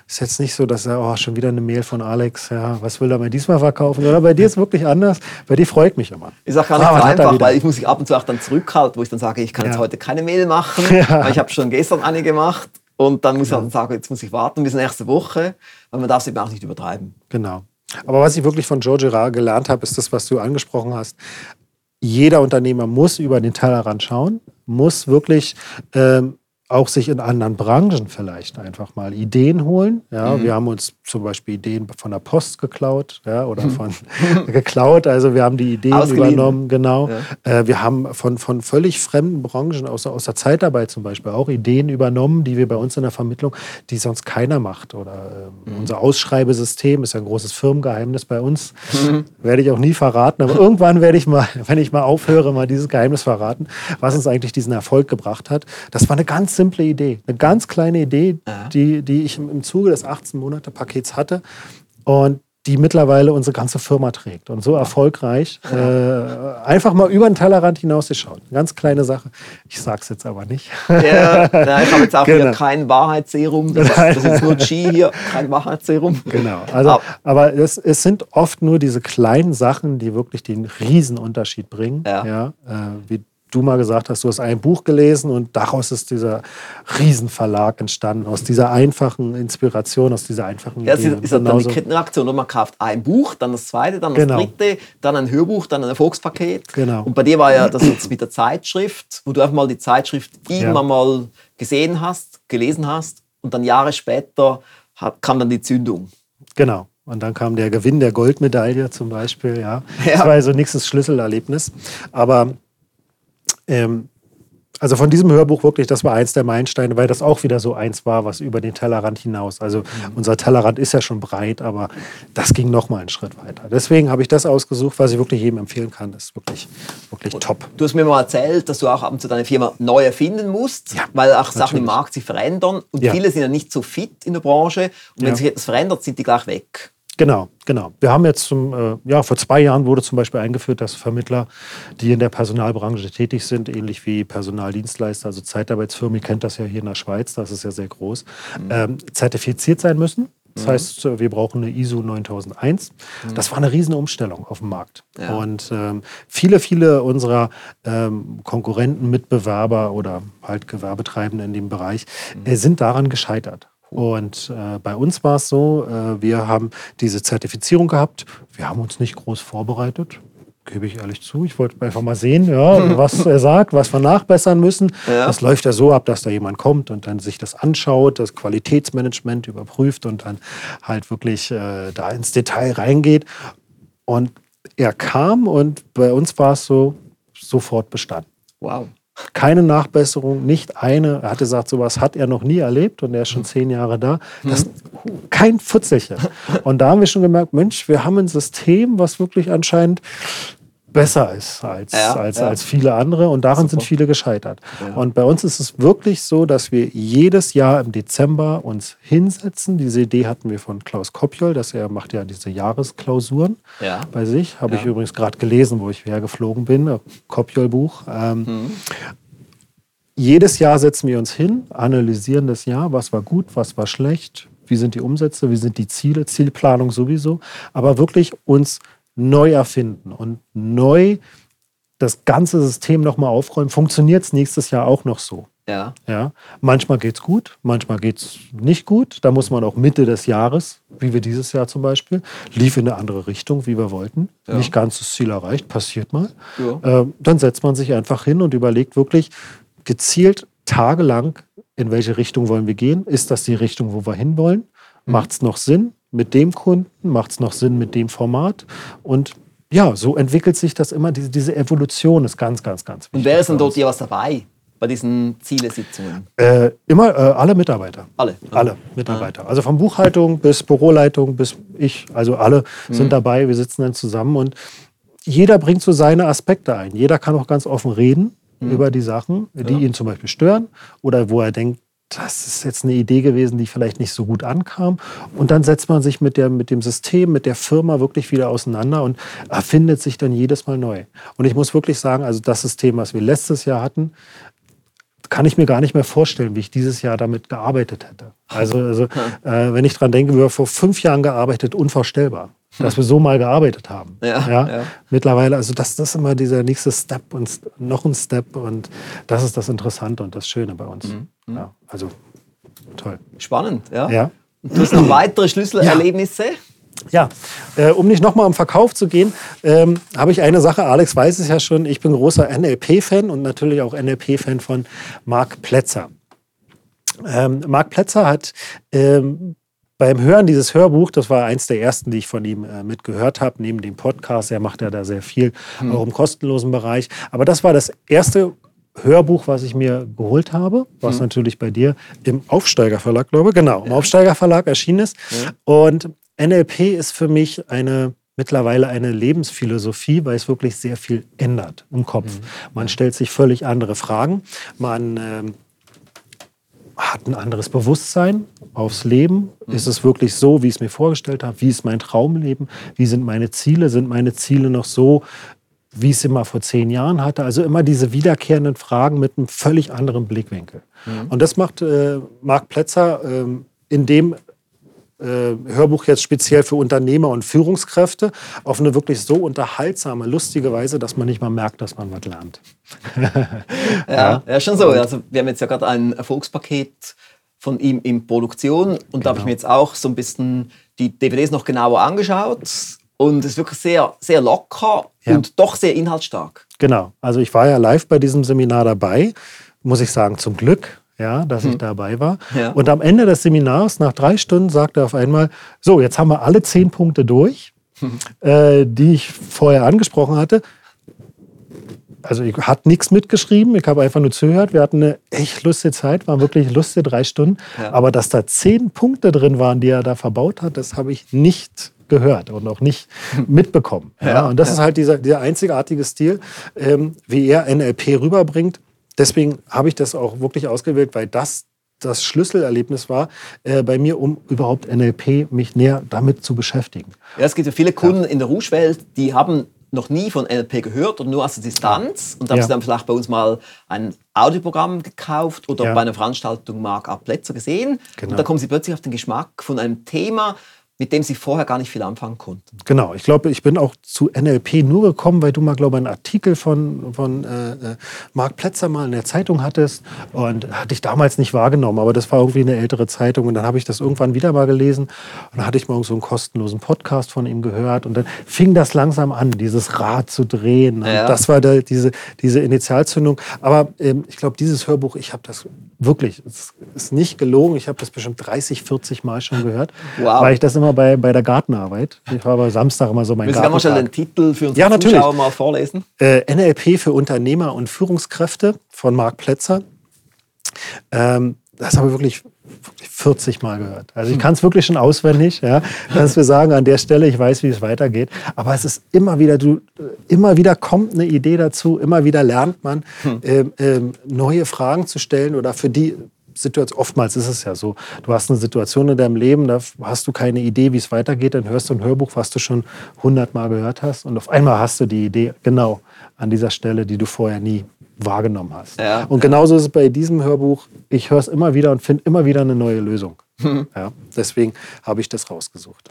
ist jetzt nicht so, dass er, oh, schon wieder eine Mail von Alex, ja, was will er mir diesmal verkaufen? Oder bei dir ist es wirklich anders. Bei dir freut mich immer. Ich sage gar nicht ah, so einfach, weil ich muss mich ab und zu auch dann zurückhalten, wo ich dann sage, ich kann ja. jetzt heute keine Mail machen, ja. weil ich habe schon gestern eine gemacht. Und dann muss genau. ich dann sagen, jetzt muss ich warten bis nächste Woche, weil man darf es eben auch nicht übertreiben. Genau. Aber was ich wirklich von Joe Girard gelernt habe, ist das, was du angesprochen hast. Jeder Unternehmer muss über den Tellerrand schauen, muss wirklich ähm, auch sich in anderen Branchen vielleicht einfach mal Ideen holen. Ja, mhm. wir haben uns zum Beispiel Ideen von der Post geklaut, ja, oder von geklaut. Also wir haben die Ideen übernommen, genau. Ja. Äh, wir haben von, von völlig fremden Branchen, aus, aus der Zeitarbeit zum Beispiel, auch Ideen übernommen, die wir bei uns in der Vermittlung, die sonst keiner macht. Oder äh, mhm. unser Ausschreibesystem ist ja ein großes Firmengeheimnis bei uns. Mhm. Werde ich auch nie verraten, aber irgendwann werde ich mal, wenn ich mal aufhöre, mal dieses Geheimnis verraten, was uns eigentlich diesen Erfolg gebracht hat. Das war eine ganz simple Idee, eine ganz kleine Idee, ja. die, die ich im Zuge des 18-Monate-Pakets hatte und die mittlerweile unsere ganze Firma trägt und so erfolgreich. Äh, einfach mal über den Tellerrand hinausgeschaut. Eine ganz kleine Sache. Ich sage es jetzt aber nicht. Ja, ich habe jetzt auch genau. hier kein Wahrheitsserum. Das, das ist nur G hier, kein Wahrheitsserum. Genau. Also, aber, aber es, es, sind oft nur diese kleinen Sachen, die wirklich den Riesenunterschied bringen. Ja. ja äh, wie du mal gesagt hast, du hast ein Buch gelesen und daraus ist dieser Riesenverlag entstanden, aus dieser einfachen Inspiration, aus dieser einfachen ja, Idee. Ja, ist dann die Kettenreaktion. Man kauft ein Buch, dann das zweite, dann das genau. dritte, dann ein Hörbuch, dann ein Erfolgspaket. Genau. Und bei dir war ja das jetzt mit der Zeitschrift, wo du einfach mal die Zeitschrift irgendwann ja. mal gesehen hast, gelesen hast und dann Jahre später hat, kam dann die Zündung. Genau. Und dann kam der Gewinn der Goldmedaille zum Beispiel. Ja. ja. Das war also nächstes Schlüsselerlebnis. Aber ähm, also von diesem Hörbuch wirklich, das war eins der Meilensteine, weil das auch wieder so eins war, was über den Tellerrand hinaus. Also mhm. unser Tellerrand ist ja schon breit, aber das ging noch mal einen Schritt weiter. Deswegen habe ich das ausgesucht, was ich wirklich jedem empfehlen kann. Das ist wirklich, wirklich top. Du hast mir mal erzählt, dass du auch ab und zu deine Firma neu erfinden musst, ja, weil auch Sachen natürlich. im Markt sich verändern und ja. viele sind ja nicht so fit in der Branche. Und wenn ja. sich etwas verändert, sind die gleich weg. Genau, genau. Wir haben jetzt zum, äh, ja, vor zwei Jahren wurde zum Beispiel eingeführt, dass Vermittler, die in der Personalbranche tätig sind, ähnlich wie Personaldienstleister, also Zeitarbeitsfirmen, ihr kennt das ja hier in der Schweiz, das ist ja sehr groß, mhm. ähm, zertifiziert sein müssen. Das mhm. heißt, wir brauchen eine ISO 9001. Mhm. Das war eine Riesenumstellung auf dem Markt. Ja. Und ähm, viele, viele unserer ähm, Konkurrenten, Mitbewerber oder halt Gewerbetreibende in dem Bereich mhm. äh, sind daran gescheitert. Und äh, bei uns war es so, äh, wir haben diese Zertifizierung gehabt. Wir haben uns nicht groß vorbereitet, gebe ich ehrlich zu. Ich wollte einfach mal sehen, ja, was er sagt, was wir nachbessern müssen. Ja. Das läuft ja so ab, dass da jemand kommt und dann sich das anschaut, das Qualitätsmanagement überprüft und dann halt wirklich äh, da ins Detail reingeht. Und er kam und bei uns war es so sofort bestanden. Wow. Keine Nachbesserung, nicht eine. Er hat gesagt, sowas hat er noch nie erlebt und er ist schon mhm. zehn Jahre da. Das, kein Futzelchen. Und da haben wir schon gemerkt, Mensch, wir haben ein System, was wirklich anscheinend besser ist als, ja, als, ja. als viele andere und daran Super. sind viele gescheitert. Ja. Und bei uns ist es wirklich so, dass wir jedes Jahr im Dezember uns hinsetzen. Diese Idee hatten wir von Klaus Kopjol, dass er macht ja diese Jahresklausuren bei sich. Habe ich übrigens gerade gelesen, wo ich hergeflogen bin, Kopjol-Buch. Ähm, mhm. Jedes Jahr setzen wir uns hin, analysieren das Jahr, was war gut, was war schlecht, wie sind die Umsätze, wie sind die Ziele, Zielplanung sowieso, aber wirklich uns neu erfinden und neu das ganze System nochmal aufräumen, funktioniert es nächstes Jahr auch noch so. Ja. ja. Manchmal geht es gut, manchmal geht es nicht gut. Da muss man auch Mitte des Jahres, wie wir dieses Jahr zum Beispiel, lief in eine andere Richtung, wie wir wollten. Ja. Nicht ganz das Ziel erreicht, passiert mal. Ja. Ähm, dann setzt man sich einfach hin und überlegt wirklich gezielt tagelang, in welche Richtung wollen wir gehen? Ist das die Richtung, wo wir hinwollen? Mhm. Macht es noch Sinn? Mit dem Kunden? Macht es noch Sinn mit dem Format? Und ja, so entwickelt sich das immer. Diese, diese Evolution ist ganz, ganz, ganz wichtig. Und wer ist denn dort jeweils dabei? bei diesen Zielesitzungen? Äh, immer äh, alle Mitarbeiter. Alle? Alle Mitarbeiter. Ah. Also von Buchhaltung bis Büroleitung bis ich. Also alle mhm. sind dabei. Wir sitzen dann zusammen und jeder bringt so seine Aspekte ein. Jeder kann auch ganz offen reden mhm. über die Sachen, die ja. ihn zum Beispiel stören oder wo er denkt, das ist jetzt eine Idee gewesen, die vielleicht nicht so gut ankam. Und dann setzt man sich mit, der, mit dem System, mit der Firma wirklich wieder auseinander und erfindet sich dann jedes Mal neu. Und ich muss wirklich sagen, also das System, was wir letztes Jahr hatten, kann ich mir gar nicht mehr vorstellen, wie ich dieses Jahr damit gearbeitet hätte. Also, also äh, wenn ich dran denke, wir haben vor fünf Jahren gearbeitet, unvorstellbar, dass wir so mal gearbeitet haben. Ja, ja? ja. Mittlerweile, also das, das ist immer dieser nächste Step und noch ein Step und das ist das Interessante und das Schöne bei uns. Ja, also toll. Spannend, ja. Ja. Und du hast noch weitere Schlüsselerlebnisse? Ja, äh, um nicht nochmal am Verkauf zu gehen, ähm, habe ich eine Sache, Alex weiß es ja schon, ich bin großer NLP-Fan und natürlich auch NLP-Fan von Marc Plätzer. Ähm, Marc Plätzer hat ähm, beim Hören dieses Hörbuch, das war eins der ersten, die ich von ihm äh, mitgehört habe, neben dem Podcast, er macht ja da sehr viel, auch im kostenlosen Bereich. Aber das war das erste Hörbuch, was ich mir geholt habe, was natürlich bei dir im Aufsteiger Verlag, glaube ich, genau, im Aufsteiger Verlag erschienen ist. Und NLP ist für mich eine mittlerweile eine Lebensphilosophie, weil es wirklich sehr viel ändert im Kopf. Man stellt sich völlig andere Fragen. Man ähm, hat ein anderes Bewusstsein aufs Leben. Ist es wirklich so, wie ich es mir vorgestellt habe? Wie ist mein Traumleben? Wie sind meine Ziele? Sind meine Ziele noch so, wie ich es immer vor zehn Jahren hatte? Also immer diese wiederkehrenden Fragen mit einem völlig anderen Blickwinkel. Und das macht äh, Marc Plätzer ähm, in dem äh, Hörbuch jetzt speziell für Unternehmer und Führungskräfte auf eine wirklich so unterhaltsame, lustige Weise, dass man nicht mal merkt, dass man was lernt. Ja, ja, schon so. Also wir haben jetzt ja gerade ein Erfolgspaket von ihm in Produktion und da habe ich mir jetzt auch so ein bisschen die DVDs noch genauer angeschaut und es ist wirklich sehr, sehr locker Ja. und doch sehr inhaltsstark. Genau. Also ich war ja live bei diesem Seminar dabei, muss ich sagen, zum Glück, ja, dass ich dabei war. Ja. Und am Ende des Seminars, nach drei Stunden, sagte er auf einmal: So, jetzt haben wir alle zehn Punkte durch, äh, die ich vorher angesprochen hatte. Also ich hatte nichts mitgeschrieben, ich habe einfach nur zugehört. Wir hatten eine echt lustige Zeit, waren wirklich lustige drei Stunden. Ja. Aber dass da zehn Punkte drin waren, die er da verbaut hat, das habe ich nicht gehört und auch nicht mitbekommen. Ja, Ja, und das ja. ist halt dieser, dieser einzigartige Stil, ähm, wie er NLP rüberbringt. Deswegen habe ich das auch wirklich ausgewählt, weil das das Schlüsselerlebnis war äh, bei mir, um überhaupt NLP mich näher damit zu beschäftigen. Ja, es gibt ja viele Kunden in der Rouge-Welt, die haben noch nie von NLP gehört und nur aus der Distanz. Und haben Ja. sie dann vielleicht bei uns mal ein Audioprogramm gekauft oder Ja. bei einer Veranstaltung Mark A. Plätzer gesehen. Genau. Und da kommen sie plötzlich auf den Geschmack von einem Thema, mit dem sie vorher gar nicht viel anfangen konnten. Genau, ich glaube, ich bin auch zu NLP nur gekommen, weil du mal, glaube ich, einen Artikel von, von äh, äh, Marc Plätzer mal in der Zeitung hattest und hatte ich damals nicht wahrgenommen, aber das war irgendwie eine ältere Zeitung und dann habe ich das irgendwann wieder mal gelesen und dann hatte ich mal so einen kostenlosen Podcast von ihm gehört und dann fing das langsam an, dieses Rad zu drehen. Ja. Das war da diese, diese Initialzündung. Aber ähm, ich glaube, dieses Hörbuch, ich habe das wirklich, es ist nicht gelogen, ich habe das bestimmt 30, 40 Mal schon gehört, Wow. weil ich das immer bei, bei der Gartenarbeit, ich war aber Samstag immer so mein Willst du gerne mal schnell den. Titel für unsere Ja, natürlich. Zuschauer mal vorlesen? Äh, NLP für Unternehmer und Führungskräfte von Marc Plätzer. Ähm, das habe ich wirklich, wirklich 40 Mal gehört. Also ich kann es wirklich schon auswendig, ja, dass wir sagen, an der Stelle, ich weiß, wie es weitergeht. Aber es ist immer wieder, du, immer wieder kommt eine Idee dazu, immer wieder lernt man, ähm, ähm, neue Fragen zu stellen oder für die Situation, oftmals ist es ja so, du hast eine Situation in deinem Leben, da hast du keine Idee, wie es weitergeht, dann hörst du ein Hörbuch, was du schon hundertmal gehört hast und auf einmal hast du die Idee genau an dieser Stelle, die du vorher nie wahrgenommen hast. Ja. Und genauso ist es bei diesem Hörbuch, ich höre es immer wieder und finde immer wieder eine neue Lösung. Ja, deswegen habe ich das rausgesucht.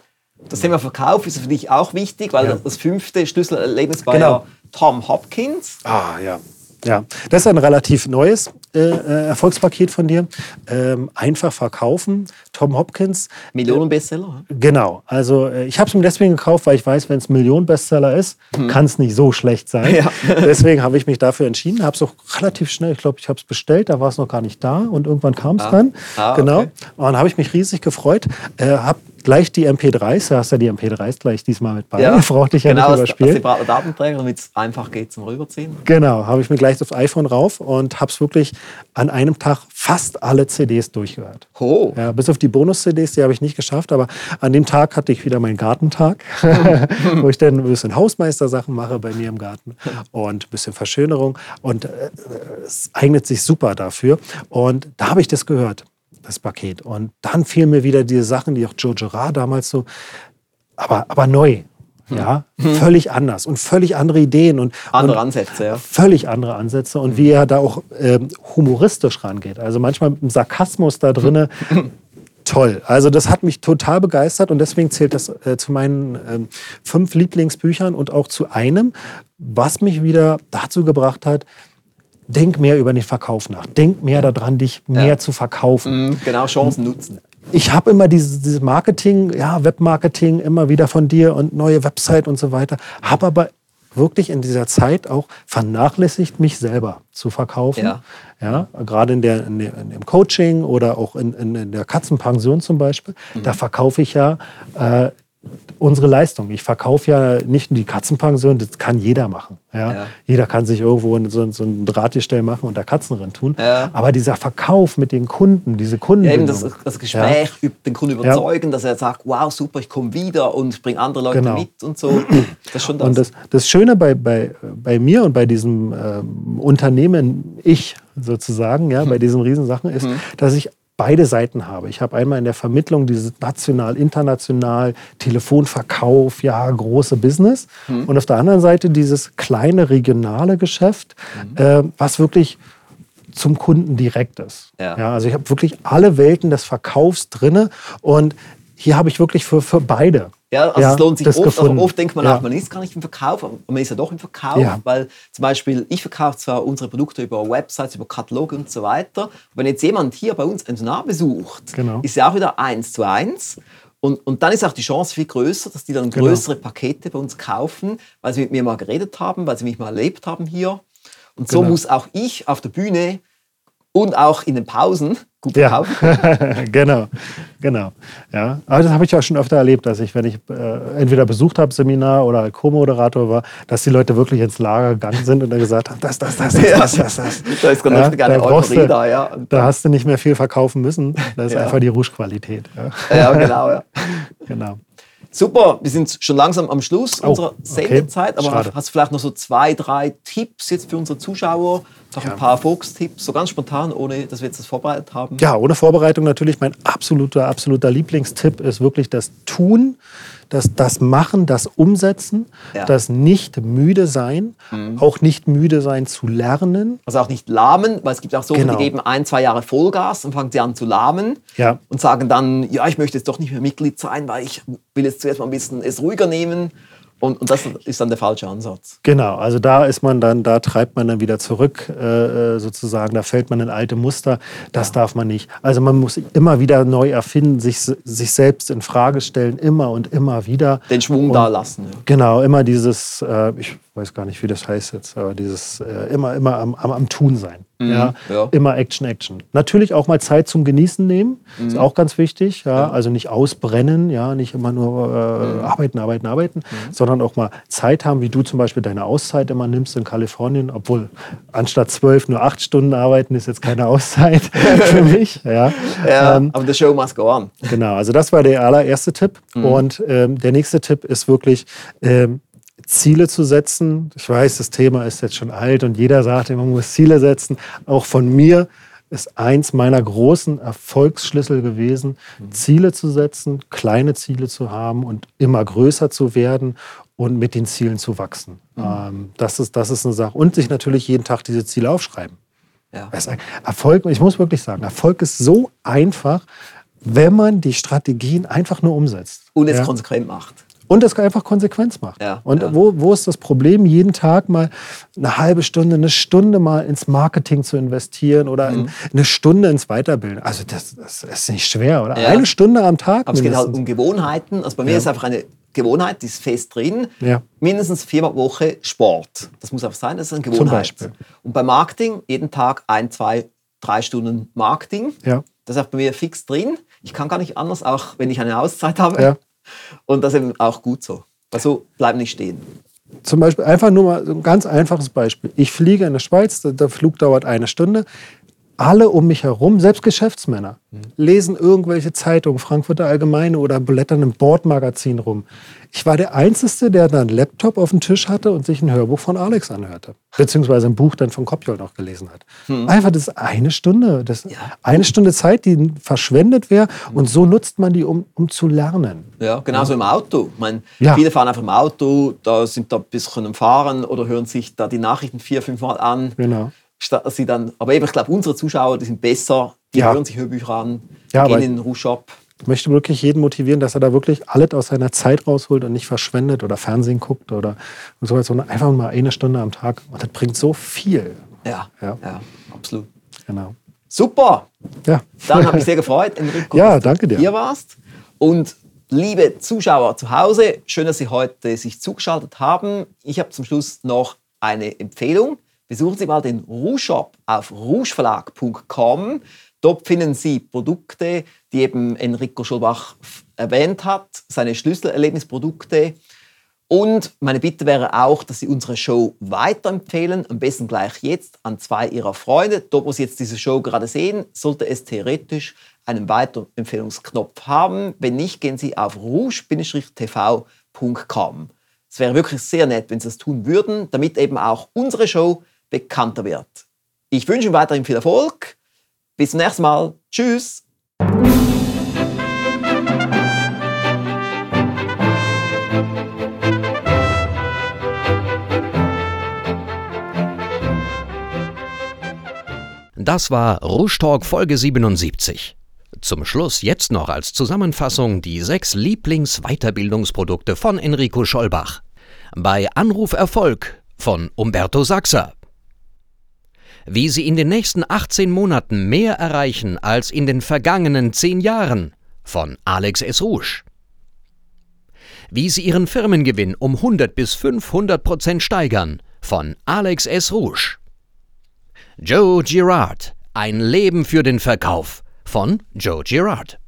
Das Thema Verkauf ist für dich auch wichtig, weil Ja. das fünfte Schlüsselerlebnis war Genau. ja Tom Hopkins. Ah, ja. Ja, das ist ein relativ neues äh, äh, Erfolgspaket von dir. Ähm, einfach verkaufen. Tom Hopkins. Millionenbestseller. Genau. Also äh, ich habe es mir deswegen gekauft, weil ich weiß, wenn es Millionenbestseller ist, kann es nicht so schlecht sein. Ja. deswegen habe ich mich dafür entschieden. Habe es auch relativ schnell, ich glaube, ich habe es bestellt, da war es noch gar nicht da und irgendwann kam es dann. Ah, genau. okay. Und dann habe ich mich riesig gefreut. Äh, habe gleich die MP3s, du hast ja die MP3s gleich diesmal mit bei. Ich brauchte dich ja genau, nicht überspielen. separater Datenträger, damit es einfach geht zum Rüberziehen. Genau, habe ich mir gleich aufs iPhone rauf und habe es wirklich an einem Tag fast alle CDs durchgehört. Oh. Ja, bis auf die Bonus-CDs, die habe ich nicht geschafft, aber an dem Tag hatte ich wieder meinen Gartentag, wo ich dann ein bisschen Hausmeistersachen mache bei mir im Garten und ein bisschen Verschönerung. Und äh, es eignet sich super dafür. Und da habe ich das gehört, das Paket. Und dann fielen mir wieder diese Sachen, die auch Joe Gerard damals so, aber, aber neu. Ja, völlig anders und völlig andere Ideen und Andere und Ansätze, ja. Völlig andere Ansätze und wie er da auch ähm, humoristisch rangeht. Also manchmal mit einem Sarkasmus da drinne. Toll. Also das hat mich total begeistert und deswegen zählt das äh, zu meinen ähm, fünf Lieblingsbüchern und auch zu einem, was mich wieder dazu gebracht hat, denk mehr über den Verkauf nach. Denk mehr daran, dich mehr Ja. zu verkaufen Mhm, Genau, Chancen nutzen. ich habe immer dieses, dieses Marketing, ja, Webmarketing immer wieder von dir und neue Website und so weiter, habe aber wirklich in dieser Zeit auch vernachlässigt, mich selber zu verkaufen. Ja. Ja, gerade in, der, in, der, in dem Coaching oder auch in, in, in der Katzenpension zum Beispiel, Mhm. da verkaufe ich ja äh, unsere Leistung. Ich verkaufe ja nicht nur die Katzenpension, das kann jeder machen. Ja? Ja. Jeder kann sich irgendwo in so, so ein Drahtgestell machen und da Katzen drin tun. Ja. Aber dieser Verkauf mit den Kunden, diese Kunden. Ja, eben das, das Gespräch, üb- den Kunden Ja. überzeugen, dass er sagt, wow, super, ich komme wieder und bringe andere Leute Genau. mit und so. Das ist schon das. Und das, das Schöne bei, bei, bei mir und bei diesem ähm, Unternehmen, ich sozusagen, ja, Mhm. bei diesen Riesensachen, ist, dass ich beide Seiten habe. Ich habe einmal in der Vermittlung dieses national, international, Telefonverkauf, ja, große Business. Mhm. Und auf der anderen Seite dieses kleine regionale Geschäft, Mhm. äh, was wirklich zum Kunden direkt ist. Ja. also ich habe wirklich alle Welten des Verkaufs drinne und hier habe ich wirklich für, für beide. Ja, also es lohnt sich oft. Also oft denkt man Ja. auch, man ist gar nicht im Verkauf, aber man ist ja doch im Verkauf, Ja. weil zum Beispiel ich verkaufe zwar unsere Produkte über Websites, über Kataloge und so weiter. Wenn jetzt jemand hier bei uns ein Seminar besucht, Genau. ist ja auch wieder eins zu eins. Und, und dann ist auch die Chance viel größer, dass die dann Genau. größere Pakete bei uns kaufen, weil sie mit mir mal geredet haben, weil sie mich mal erlebt haben hier. Und so Genau. muss auch ich auf der Bühne und auch in den Pausen gut Ja, genau, genau. Ja, aber das habe ich auch schon öfter erlebt, dass ich, wenn ich äh, entweder besucht habe, Seminar oder Co-Moderator war, dass die Leute wirklich ins Lager gegangen sind und dann gesagt haben, das, das, das, das, Ja. das, das, das. Da ist eine da brauchst du- da, ja. Da hast du nicht mehr viel verkaufen müssen. Das ist Ja. einfach die Rouge-Qualität. Ja, Ja, genau, ja. genau. Super, wir sind schon langsam am Schluss Oh, unserer okay. Sendezeit, aber Schade. hast du vielleicht noch so zwei, drei Tipps jetzt für unsere Zuschauer? Noch ein paar Fokus-Tipps, so ganz spontan, ohne dass wir jetzt das vorbereitet haben? Ja, ohne Vorbereitung natürlich. Mein absoluter, absoluter Lieblingstipp ist wirklich das Tun, das, das Machen, das Umsetzen, Ja. Mhm. das nicht müde sein, auch nicht müde sein zu lernen. Also auch nicht lahmen, weil es gibt auch so, Genau. die geben ein, zwei Jahre Vollgas und fangen sie an zu lahmen Ja. und sagen dann, ja, ich möchte jetzt doch nicht mehr Mitglied sein, weil ich will jetzt zuerst mal ein bisschen es ruhiger nehmen. Und, und das ist dann der falsche Ansatz. Genau, also da ist man dann, da treibt man dann wieder zurück, äh, äh, sozusagen, da fällt man in alte Muster. Das darf man nicht. Also man muss immer wieder neu erfinden, sich, sich selbst in Frage stellen, immer und immer wieder. Den Schwung Und- da lassen. Ja. Genau, immer dieses, äh, ich weiß gar nicht, wie das heißt jetzt, aber dieses äh, immer, immer am, am, am Tun sein. Ja? ja. Immer Action, Action. Natürlich auch mal Zeit zum Genießen nehmen, ist auch ganz wichtig. Ja? Also nicht ausbrennen, ja, nicht immer nur äh, arbeiten, arbeiten, arbeiten, sondern auch mal Zeit haben, wie du zum Beispiel deine Auszeit immer nimmst in Kalifornien, obwohl anstatt zwölf nur acht Stunden arbeiten ist jetzt keine Auszeit für mich. Ja? Ja, Ähm, aber the show must go on. Genau, also das war der allererste Tipp. Und ähm, der nächste Tipp ist wirklich, ähm, Ziele zu setzen. Ich weiß, das Thema ist jetzt schon alt und jeder sagt, man muss Ziele setzen. Auch von mir ist eins meiner großen Erfolgsschlüssel gewesen, Ziele zu setzen, kleine Ziele zu haben und immer größer zu werden und mit den Zielen zu wachsen. Ähm, das, ist, das ist eine Sache. Und sich natürlich jeden Tag diese Ziele aufschreiben. Ja. Erfolg, ich muss wirklich sagen, Erfolg ist so einfach, wenn man die Strategien einfach nur umsetzt. Und es ja? konsequent macht. Und es einfach Konsequenz macht. Ja, und ja. Wo, wo ist das Problem, jeden Tag mal eine halbe Stunde, eine Stunde mal ins Marketing zu investieren oder Mhm. in, eine Stunde ins Weiterbilden? Also das, das ist nicht schwer, oder? Ja. Eine Stunde am Tag. Aber es geht halt mindestens. um Gewohnheiten. Also bei mir ist einfach eine Gewohnheit, die ist fest drin. Mindestens viermal pro Woche Sport. Das muss einfach sein, das ist eine Gewohnheit. Beispiel. Und bei Marketing jeden Tag ein, zwei, drei Stunden Marketing. Das ist auch bei mir fix drin. Ich kann gar nicht anders, auch wenn ich eine Auszeit habe. Und das ist eben auch gut so. Also bleib nicht stehen. Zum Beispiel einfach nur mal ein ganz einfaches Beispiel. Ich fliege in der Schweiz, der Flug dauert eine Stunde. Alle um mich herum, selbst Geschäftsmänner, lesen irgendwelche Zeitungen, Frankfurter Allgemeine oder blättern im Bordmagazin rum. Ich war der Einzige, der dann einen Laptop auf dem Tisch hatte und sich ein Hörbuch von Alex anhörte. Beziehungsweise ein Buch dann von Kopjol noch gelesen hat. Mhm. Einfach das ist eine Stunde. Das ja. Eine Stunde Zeit, die verschwendet wäre. Mhm. Und so nutzt man die, um, um zu lernen. Ja, genauso ja. im Auto. Ich meine, ja. Viele fahren einfach im Auto, da sind da ein bisschen am Fahren oder hören sich da die Nachrichten vier, fünf Mal an. Genau sie dann, aber eben, ich glaube, unsere Zuschauer, die sind besser, die ja. hören sich Hörbücher an, ja, gehen in den Rouge-Shop. Ich möchte wirklich jeden motivieren, dass er da wirklich alles aus seiner Zeit rausholt und nicht verschwendet oder Fernsehen guckt oder so, sondern einfach mal eine Stunde am Tag. Und das bringt so viel. Ja, ja, ja absolut. Genau. Super. Ja. Dann habe ich sehr gefreut, Enrico, ja, danke dir. hier warst. Und liebe Zuschauer zu Hause, schön, dass Sie heute sich zugeschaltet haben. Ich habe zum Schluss noch eine Empfehlung. Besuchen Sie mal den Rouge Shop auf rougeverlag.com. Dort finden Sie Produkte, die eben Enrico Schulbach erwähnt hat, seine Schlüsselerlebnisprodukte. Und meine Bitte wäre auch, dass Sie unsere Show weiterempfehlen, am besten gleich jetzt an zwei Ihrer Freunde. Dort, wo Sie jetzt diese Show gerade sehen, sollte es theoretisch einen Weiterempfehlungsknopf haben. Wenn nicht, gehen Sie auf rouge-tv.com. Es wäre wirklich sehr nett, wenn Sie das tun würden, damit eben auch unsere Show bekannter wird. Ich wünsche ihm weiterhin viel Erfolg. Bis zum nächsten Mal. Tschüss. Das war Rouge Talk Folge 77. Zum Schluss jetzt noch als Zusammenfassung die sechs Lieblings-Weiterbildungsprodukte von Enrico Schollbach. Bei Anruf Erfolg von Umberto Sachser wie Sie in den nächsten 18 Monaten mehr erreichen als in den vergangenen 10 Jahren von Alex S. Rouge. Wie Sie Ihren Firmengewinn um 100 bis 500 Prozent steigern von Alex S. Rouge. Joe Girard, ein Leben für den Verkauf von Joe Girard.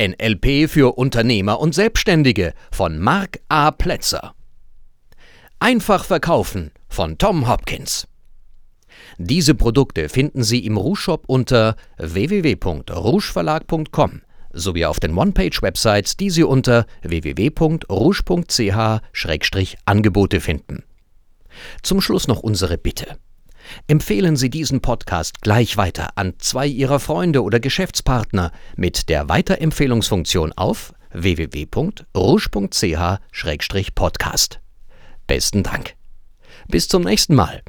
NLP für Unternehmer und Selbstständige von Mark A. Plätzer. Einfach verkaufen von Tom Hopkins. Diese Produkte finden Sie im Rouge-Shop unter www.rougeverlag.com sowie auf den One-Page-Websites, die Sie unter www.rouge.ch-angebote finden. Zum Schluss noch unsere Bitte. Empfehlen Sie diesen Podcast gleich weiter an zwei Ihrer Freunde oder Geschäftspartner mit der Weiterempfehlungsfunktion auf www.rouge.ch-podcast. Besten Dank. Bis zum nächsten Mal.